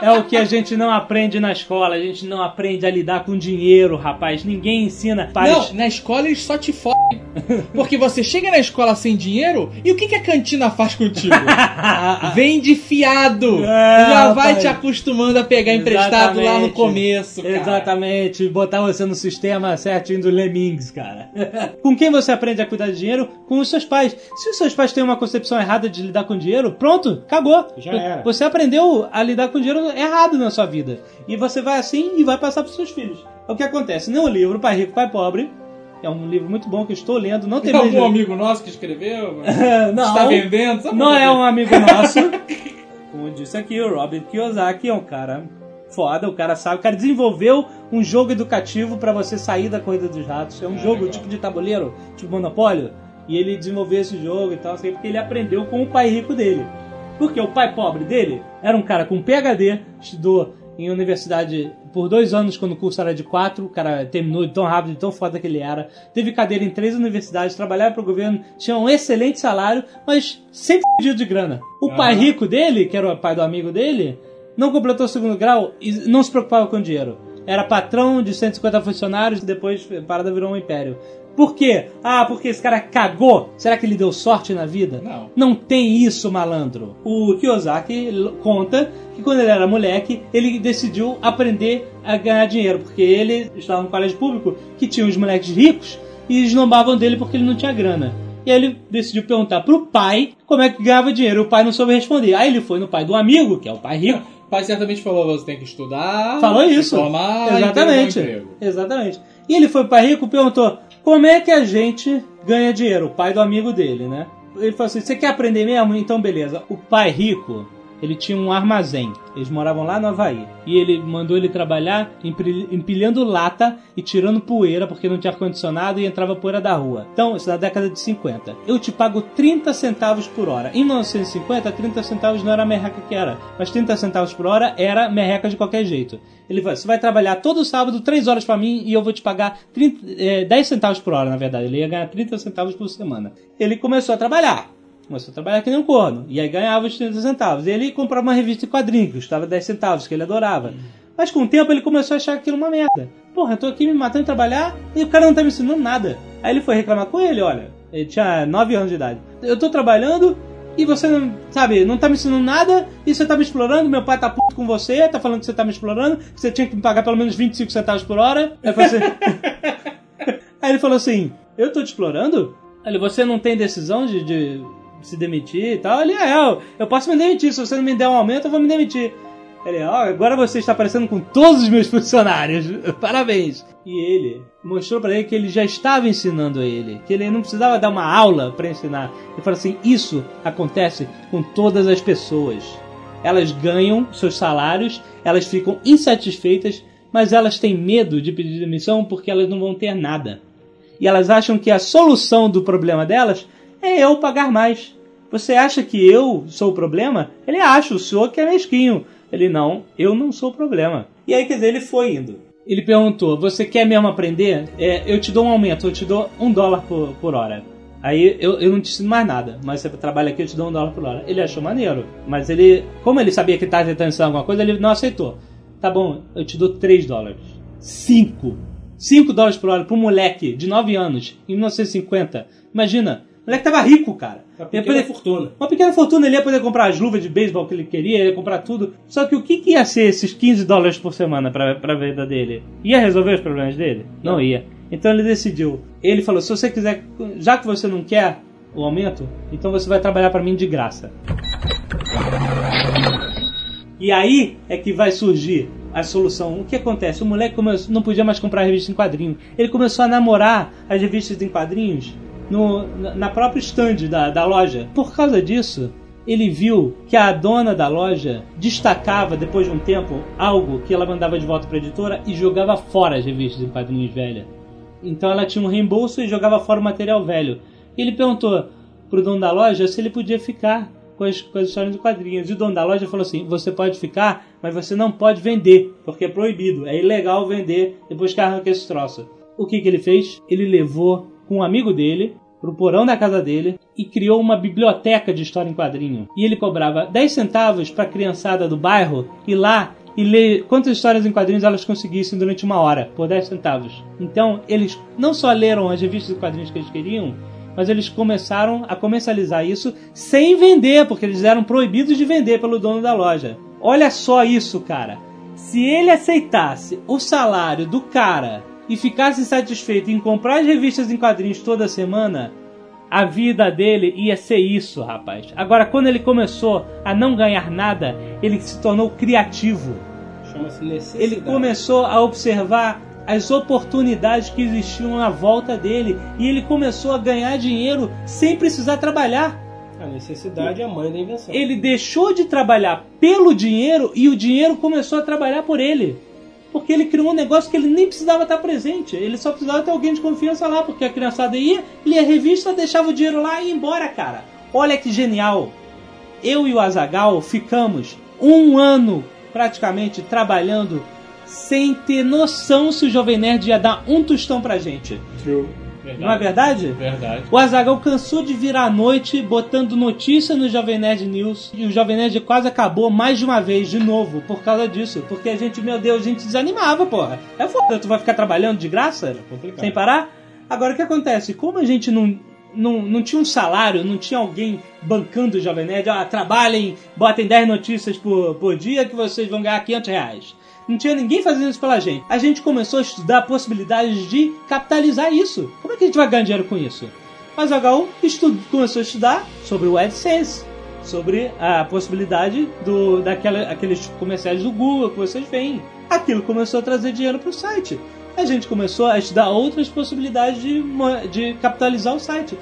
É o que a gente não aprende na escola. A gente não aprende a lidar com dinheiro, rapaz. Ninguém ensina. Não, Faz... na escola eles só te fodem. <laughs> Porque você chega na escola sem dinheiro e o que, que a cantina faz contigo? <laughs> Vende fiado. É, Já vai rapaz. te acostumando a pegar emprestado lá no Exatamente. começo. Cara. Exatamente, botar você no sistema certinho do Lemmings, cara. <laughs> com quem você aprende a cuidar de dinheiro? Com os seus pais. Se os seus pais têm uma concepção errada de lidar com dinheiro, pronto, cagou. Já era. Você aprendeu a lidar com dinheiro errado na sua vida. E você vai assim e vai passar pros seus filhos. É o que acontece. No livro Pai Rico, Pai Pobre, é um livro muito bom que eu estou lendo, não <laughs> Tem algum amigo nosso que escreveu? <laughs> não, Está vendendo? Pra não é um amigo nosso. <laughs> Como disse aqui, o Robert Kiyosaki é um cara foda, o cara sabe. O cara desenvolveu um jogo educativo pra você sair da corrida dos ratos. É um jogo tipo de tabuleiro, tipo Monopólio. E ele desenvolveu esse jogo e tal, assim, porque ele aprendeu com o pai rico dele. Porque o pai pobre dele era um cara com PhD, estudou em universidade por dois anos quando o curso era de quatro, o cara terminou tão rápido, tão foda que ele era. Teve cadeira em três universidades, trabalhava pro governo, tinha um excelente salário, mas sempre fudido de grana. O pai rico dele, que era o pai do amigo dele, não completou o segundo grau e não se preocupava com dinheiro. Era patrão de 150 funcionários e depois a parada virou um império. Por quê? Ah, porque esse cara cagou. Será que ele deu sorte na vida? Não. Não tem isso, malandro. O Kiyosaki conta que quando ele era moleque, ele decidiu aprender a ganhar dinheiro, porque ele estava no colégio público que tinha uns moleques ricos e esnobavam dele porque ele não tinha grana. E aí ele decidiu perguntar pro pai como é que ganhava dinheiro. O pai não soube responder. Aí ele foi no pai do amigo, que é o pai rico, O pai certamente falou: você tem que estudar. Falou isso. Formar, Exatamente. Um. Exatamente. E ele foi para rico e perguntou: como é que a gente ganha dinheiro? O pai do amigo dele, né? Ele falou assim: você quer aprender mesmo? Então beleza. O pai rico, ele tinha um armazém. Eles moravam lá no Havaí. E ele mandou ele trabalhar empil- empilhando lata e tirando poeira, porque não tinha ar-condicionado e entrava poeira da rua. Então, isso na década de 50. Eu te pago 30 centavos por hora. Em 1950, 30 centavos não era a merreca que era. Mas 30 centavos por hora era merreca de qualquer jeito. Ele falou: você vai trabalhar todo sábado 3 horas pra mim e eu vou te pagar 30, eh, 10 centavos por hora, na verdade. Ele ia ganhar 30 centavos por semana. Ele começou a trabalhar. Começou a trabalhar que nem um corno. E aí ganhava os 30 centavos. E ele comprava uma revista em quadrinhos, que custava 10 centavos, que ele adorava. Mas com o tempo ele começou a achar aquilo uma merda. Porra, eu tô aqui me matando de trabalhar e o cara não tá me ensinando nada. Aí ele foi reclamar com ele, olha. Ele tinha 9 anos de idade. Eu tô trabalhando e você não, sabe, não tá me ensinando nada e você tá me explorando. Meu pai tá puto com você, tá falando que você tá me explorando, que você tinha que me pagar pelo menos 25 centavos por hora. Aí, <laughs> Aí ele falou assim: Eu tô te explorando? Ele, você não tem decisão de, de se demitir e tal? Ele, é, eu, eu posso me demitir. Se você não me der um aumento, eu vou me demitir. Ele, ó, agora você está aparecendo com todos os meus <laughs> funcionários. Parabéns. E ele mostrou pra ele que ele já estava ensinando a ele, que ele não precisava dar uma aula para ensinar. Ele falou assim: "Isso acontece com todas as pessoas. Elas ganham seus salários, elas ficam insatisfeitas, mas elas têm medo de pedir demissão porque elas não vão ter nada. E elas acham que a solução do problema delas é eu pagar mais. Você acha que eu sou o problema? Ele acha, o senhor que é mesquinho. Ele, não, eu não sou o problema. E aí, quer dizer, ele foi indo. Ele perguntou, você quer mesmo aprender? É, eu te dou um aumento, eu te dou um dólar por, por hora. Aí eu, eu não te ensino mais nada, mas você trabalha aqui, eu te dou um dólar por hora. Ele achou maneiro, mas ele, como ele sabia que estava tentando ensinar alguma coisa, ele não aceitou. Tá bom, eu te dou 3 dólares. 5. 5 dólares por hora para um moleque de 9 anos, em 1950. Imagina, o moleque tava rico, cara. Uma pequena poder- fortuna. uma pequena fortuna, ele ia poder comprar as luvas de beisebol que ele queria, ele ia comprar tudo. Só que o que, que ia ser esses 15 dólares por semana pra, pra vida dele? Ia resolver os problemas dele? Não ia. Então ele decidiu. Ele falou: se você quiser, já que você não quer o aumento, então você vai trabalhar pra mim de graça. E aí é que vai surgir a solução. O que acontece? O moleque começou, não podia mais comprar revista em quadrinho. Ele começou a namorar as revistas em quadrinhos no, na- própria stand da, da loja. Por causa disso, ele viu que a dona da loja destacava, depois de um tempo, algo que ela mandava de volta para a editora e jogava fora as revistas em quadrinhos velhas. Então ela tinha um reembolso e jogava fora o material velho. E ele perguntou pro dono da loja se ele podia ficar com as, com as histórias de quadrinhos. E o dono da loja falou assim: você pode ficar, mas você não pode vender, porque é proibido. É ilegal vender depois que arranca esse troço. O que, que ele fez? Ele levou com um amigo dele pro porão da casa dele e criou uma biblioteca de história em quadrinho. E ele cobrava 10 centavos pra criançada do bairro ir lá e ler quantas histórias em quadrinhos elas conseguissem durante uma hora, por 10 centavos. Então, eles não só leram as revistas de quadrinhos que eles queriam, mas eles começaram a comercializar isso sem vender, porque eles eram proibidos de vender pelo dono da loja. Olha só isso, cara. Se ele aceitasse o salário do cara e ficasse satisfeito em comprar as revistas em quadrinhos toda semana, a vida dele ia ser isso, rapaz. Agora, quando ele começou a não ganhar nada, ele se tornou criativo. Chama-se necessidade. Ele começou a observar as oportunidades que existiam à volta dele e ele começou a ganhar dinheiro sem precisar trabalhar. A necessidade é a mãe da invenção. Ele deixou de trabalhar pelo dinheiro e o dinheiro começou a trabalhar por ele. Porque ele criou um negócio que ele nem precisava estar presente. Ele só precisava ter alguém de confiança lá, porque a criançada ia, lia a revista, deixava o dinheiro lá e ia embora, cara. Olha que genial. Eu e o Azagal ficamos um ano praticamente trabalhando sem ter noção se o Jovem Nerd ia dar um tostão pra gente. True. Não é verdade? Verdade. O Azagal cansou de virar à noite botando notícia no Jovem Nerd News e o Jovem Nerd quase acabou mais de uma vez, de novo, por causa disso. Porque a gente, meu Deus, a gente desanimava, porra. É foda, tu vai ficar trabalhando de graça? complicado. Sem parar? Agora o que acontece? Como a gente não, não, não tinha um salário, não tinha alguém bancando o Jovem Nerd, ah, trabalhem, botem 10 notícias por, por dia que vocês vão ganhar 500 reais. Não tinha ninguém fazendo isso pela gente. A gente começou a estudar possibilidades de capitalizar isso. Como é que a gente vai ganhar dinheiro com isso? Mas o HU estu- começou a estudar sobre o AdSense, sobre a possibilidade do, daquela, aqueles comerciais do Google que vocês veem. Aquilo começou a trazer dinheiro para o site. A gente começou a estudar outras possibilidades de, de capitalizar o site.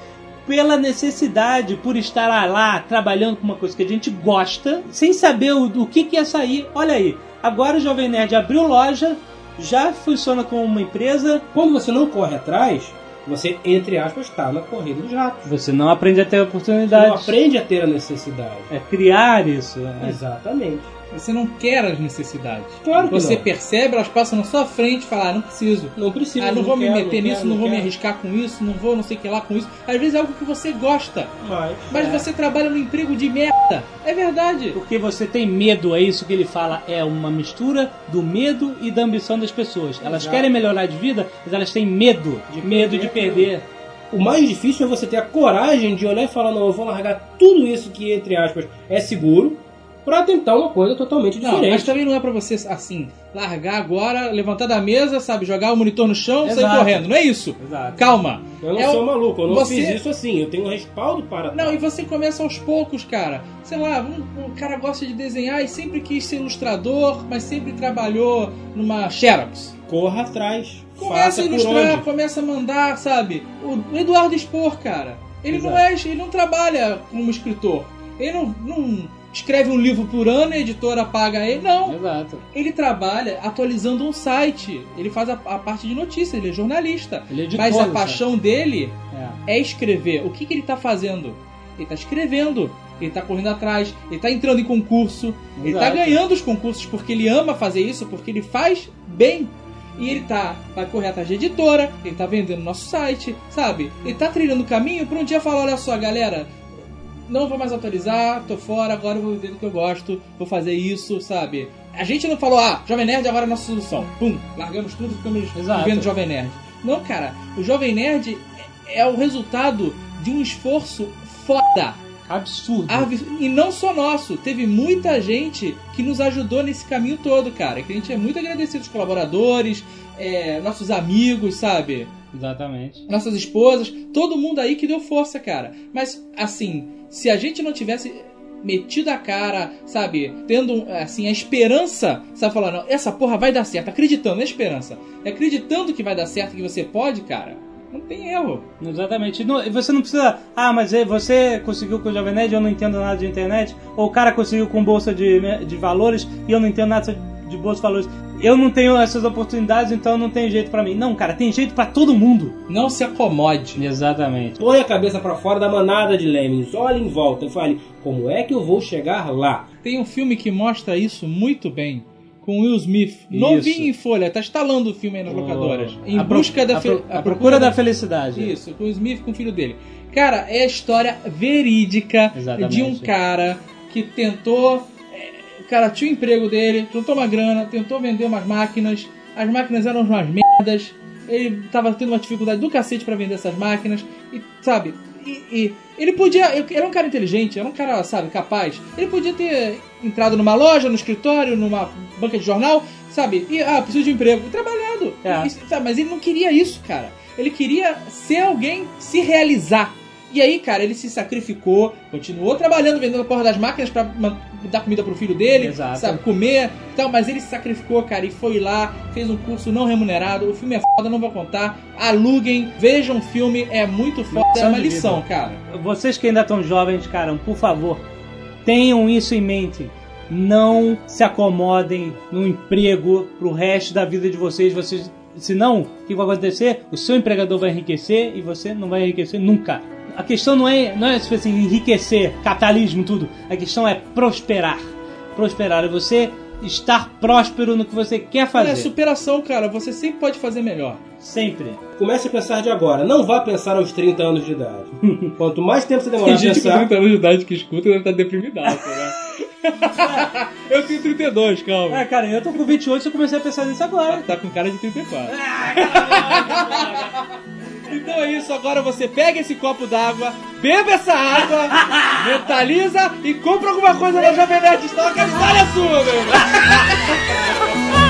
Pela necessidade, por estar lá, lá trabalhando com uma coisa que a gente gosta, sem saber o, o que, que ia sair. Olha aí, agora o Jovem Nerd abriu loja, já funciona como uma empresa. Quando você não corre atrás, você, entre aspas, está na corrida dos ratos. Você não aprende a ter Você oportunidades. não aprende a ter a necessidade. É criar isso. é. Exatamente. Você não quer as necessidades. Claro que Você não. percebe, elas passam na sua frente e fala, ah, não preciso. Não precisa. Ah, não, vou me quero, meter não nisso, quero, não vou me quero. arriscar com isso, não vou não sei o que lá com isso. Às vezes é algo que você gosta, Mas, mas é. você trabalha num emprego de merda. É verdade. Porque você tem medo, é isso que ele fala. É uma mistura do medo e da ambição das pessoas. Elas Exato. querem melhorar de vida, mas elas têm medo. De medo de perder perder. O mais difícil é você ter a coragem de olhar e falar, não, eu vou largar tudo isso que, entre aspas, é seguro, pra tentar uma coisa totalmente Não, mas diferente. também não é pra você, assim, largar agora, levantar da mesa, sabe, jogar o monitor no chão e sair Exato. correndo. Não é isso. Exato. Calma. Eu não É sou o- maluco, eu não você- fiz isso assim. Eu tenho um respaldo para. Não, e você começa aos poucos, cara. Sei lá, um, um cara gosta de desenhar e sempre quis ser ilustrador, mas sempre trabalhou numa Xerox. Corra atrás. Começa a ilustrar, começa a mandar, sabe? O, Eduardo Expor, cara. Ele não é, ele não trabalha como escritor. Ele não, não escreve um livro por ano e a editora paga ele. Não. Exato. Ele trabalha atualizando um site. Ele faz a, a parte de notícias, ele é jornalista. Ele editou, Mas a paixão dele É. é escrever. O que, que ele tá fazendo? Ele tá escrevendo. Ele tá correndo atrás, ele tá entrando em concurso, ele tá Exato. ganhando os concursos porque ele ama fazer isso, porque ele faz bem. E ele tá, vai correr atrás de editora, ele tá vendendo nosso site, sabe? Ele tá trilhando o caminho pra um dia falar, olha só, galera, não vou mais atualizar, tô fora, agora eu vou viver do que eu gosto, vou fazer isso, sabe? A gente não falou, ah, Jovem Nerd agora é a nossa solução. Pum, largamos tudo e ficamos Exato. vivendo Jovem Nerd. Não, cara, o Jovem Nerd é o resultado de um esforço foda. Absurdo. E não só nosso, teve muita gente que nos ajudou nesse caminho todo, cara. Que a gente é muito agradecido, os colaboradores, é, nossos amigos, sabe? Exatamente. Nossas esposas, todo mundo aí que deu força, cara. Mas, assim, se a gente não tivesse metido a cara, sabe? Tendo, assim, a esperança, sabe? Falando, essa porra vai dar certo, acreditando na esperança. Acreditando que vai dar certo, que você pode, cara. Não tem erro. Exatamente. E você não precisa. Ah, mas é- você conseguiu com o Jovem Nerd, eu não entendo nada de internet. Ou o cara conseguiu com bolsa de, de valores e eu não entendo nada de bolsa de valores. Eu não tenho essas oportunidades, então não tem jeito pra mim. Não, cara, tem jeito pra todo mundo. Não se acomode. Exatamente. Põe a cabeça pra fora da manada de lemmings, olhe em volta e fale: como é que eu vou chegar lá? Tem um filme que mostra isso muito bem. Com Will Smith. Isso. Novinho em folha, tá instalando o filme aí nas O- locadoras. Em a pro- busca da a, pro- a procura da felicidade. Isso, com o Smith com o filho dele. Cara, é a história verídica Exatamente. de um cara que tentou. É, O cara tinha o emprego dele, juntou uma grana, tentou vender umas máquinas. As máquinas eram umas merdas. Ele tava tendo uma dificuldade do cacete pra vender essas máquinas. E, sabe, e, e ele podia. Ele era um cara inteligente, era um cara, sabe, capaz. Ele podia ter entrado numa loja, no escritório, numa banca de jornal, sabe? E, ah, preciso de um emprego. E trabalhado. É. E- sabe, mas ele não queria isso, cara. Ele queria ser alguém, se realizar. E aí, cara, ele se sacrificou, continuou trabalhando, vendendo a porra das máquinas pra man- dar comida pro filho dele, Exato. sabe, comer tal, mas ele se sacrificou, cara, e foi lá, fez um curso não remunerado. O filme é foda, não vou contar. Aluguem, vejam o filme, é muito foda, é Lição uma de vida. lição, cara. Vocês que ainda estão jovens, cara, por favor, tenham isso em mente. Não se acomodem no emprego pro resto da vida de vocês. Vocês, senão, o que vai acontecer? O seu empregador vai enriquecer e você não vai enriquecer nunca. A questão não é, não é tipo assim, enriquecer, capitalismo, tudo. A questão é prosperar. Prosperar é você estar próspero no que você quer É fazer. superação, cara, você sempre pode fazer melhor. Sempre. Comece a pensar de agora, não vá pensar aos 30 anos de idade. <laughs> Quanto mais tempo você demorar Tem a gente com pensar, 30 anos de idade que escuta e deve estar deprimidaço, né? <laughs> eu tenho 32, calma. Ah, cara, eu tô com 28 e eu comecei a pensar nisso agora. Tá com cara de 34. Então é isso, agora você pega esse copo d'água, beba essa água, <laughs> mentaliza e compra alguma coisa na Jovem Nerd Store, que a história é sua, meu irmão. <laughs>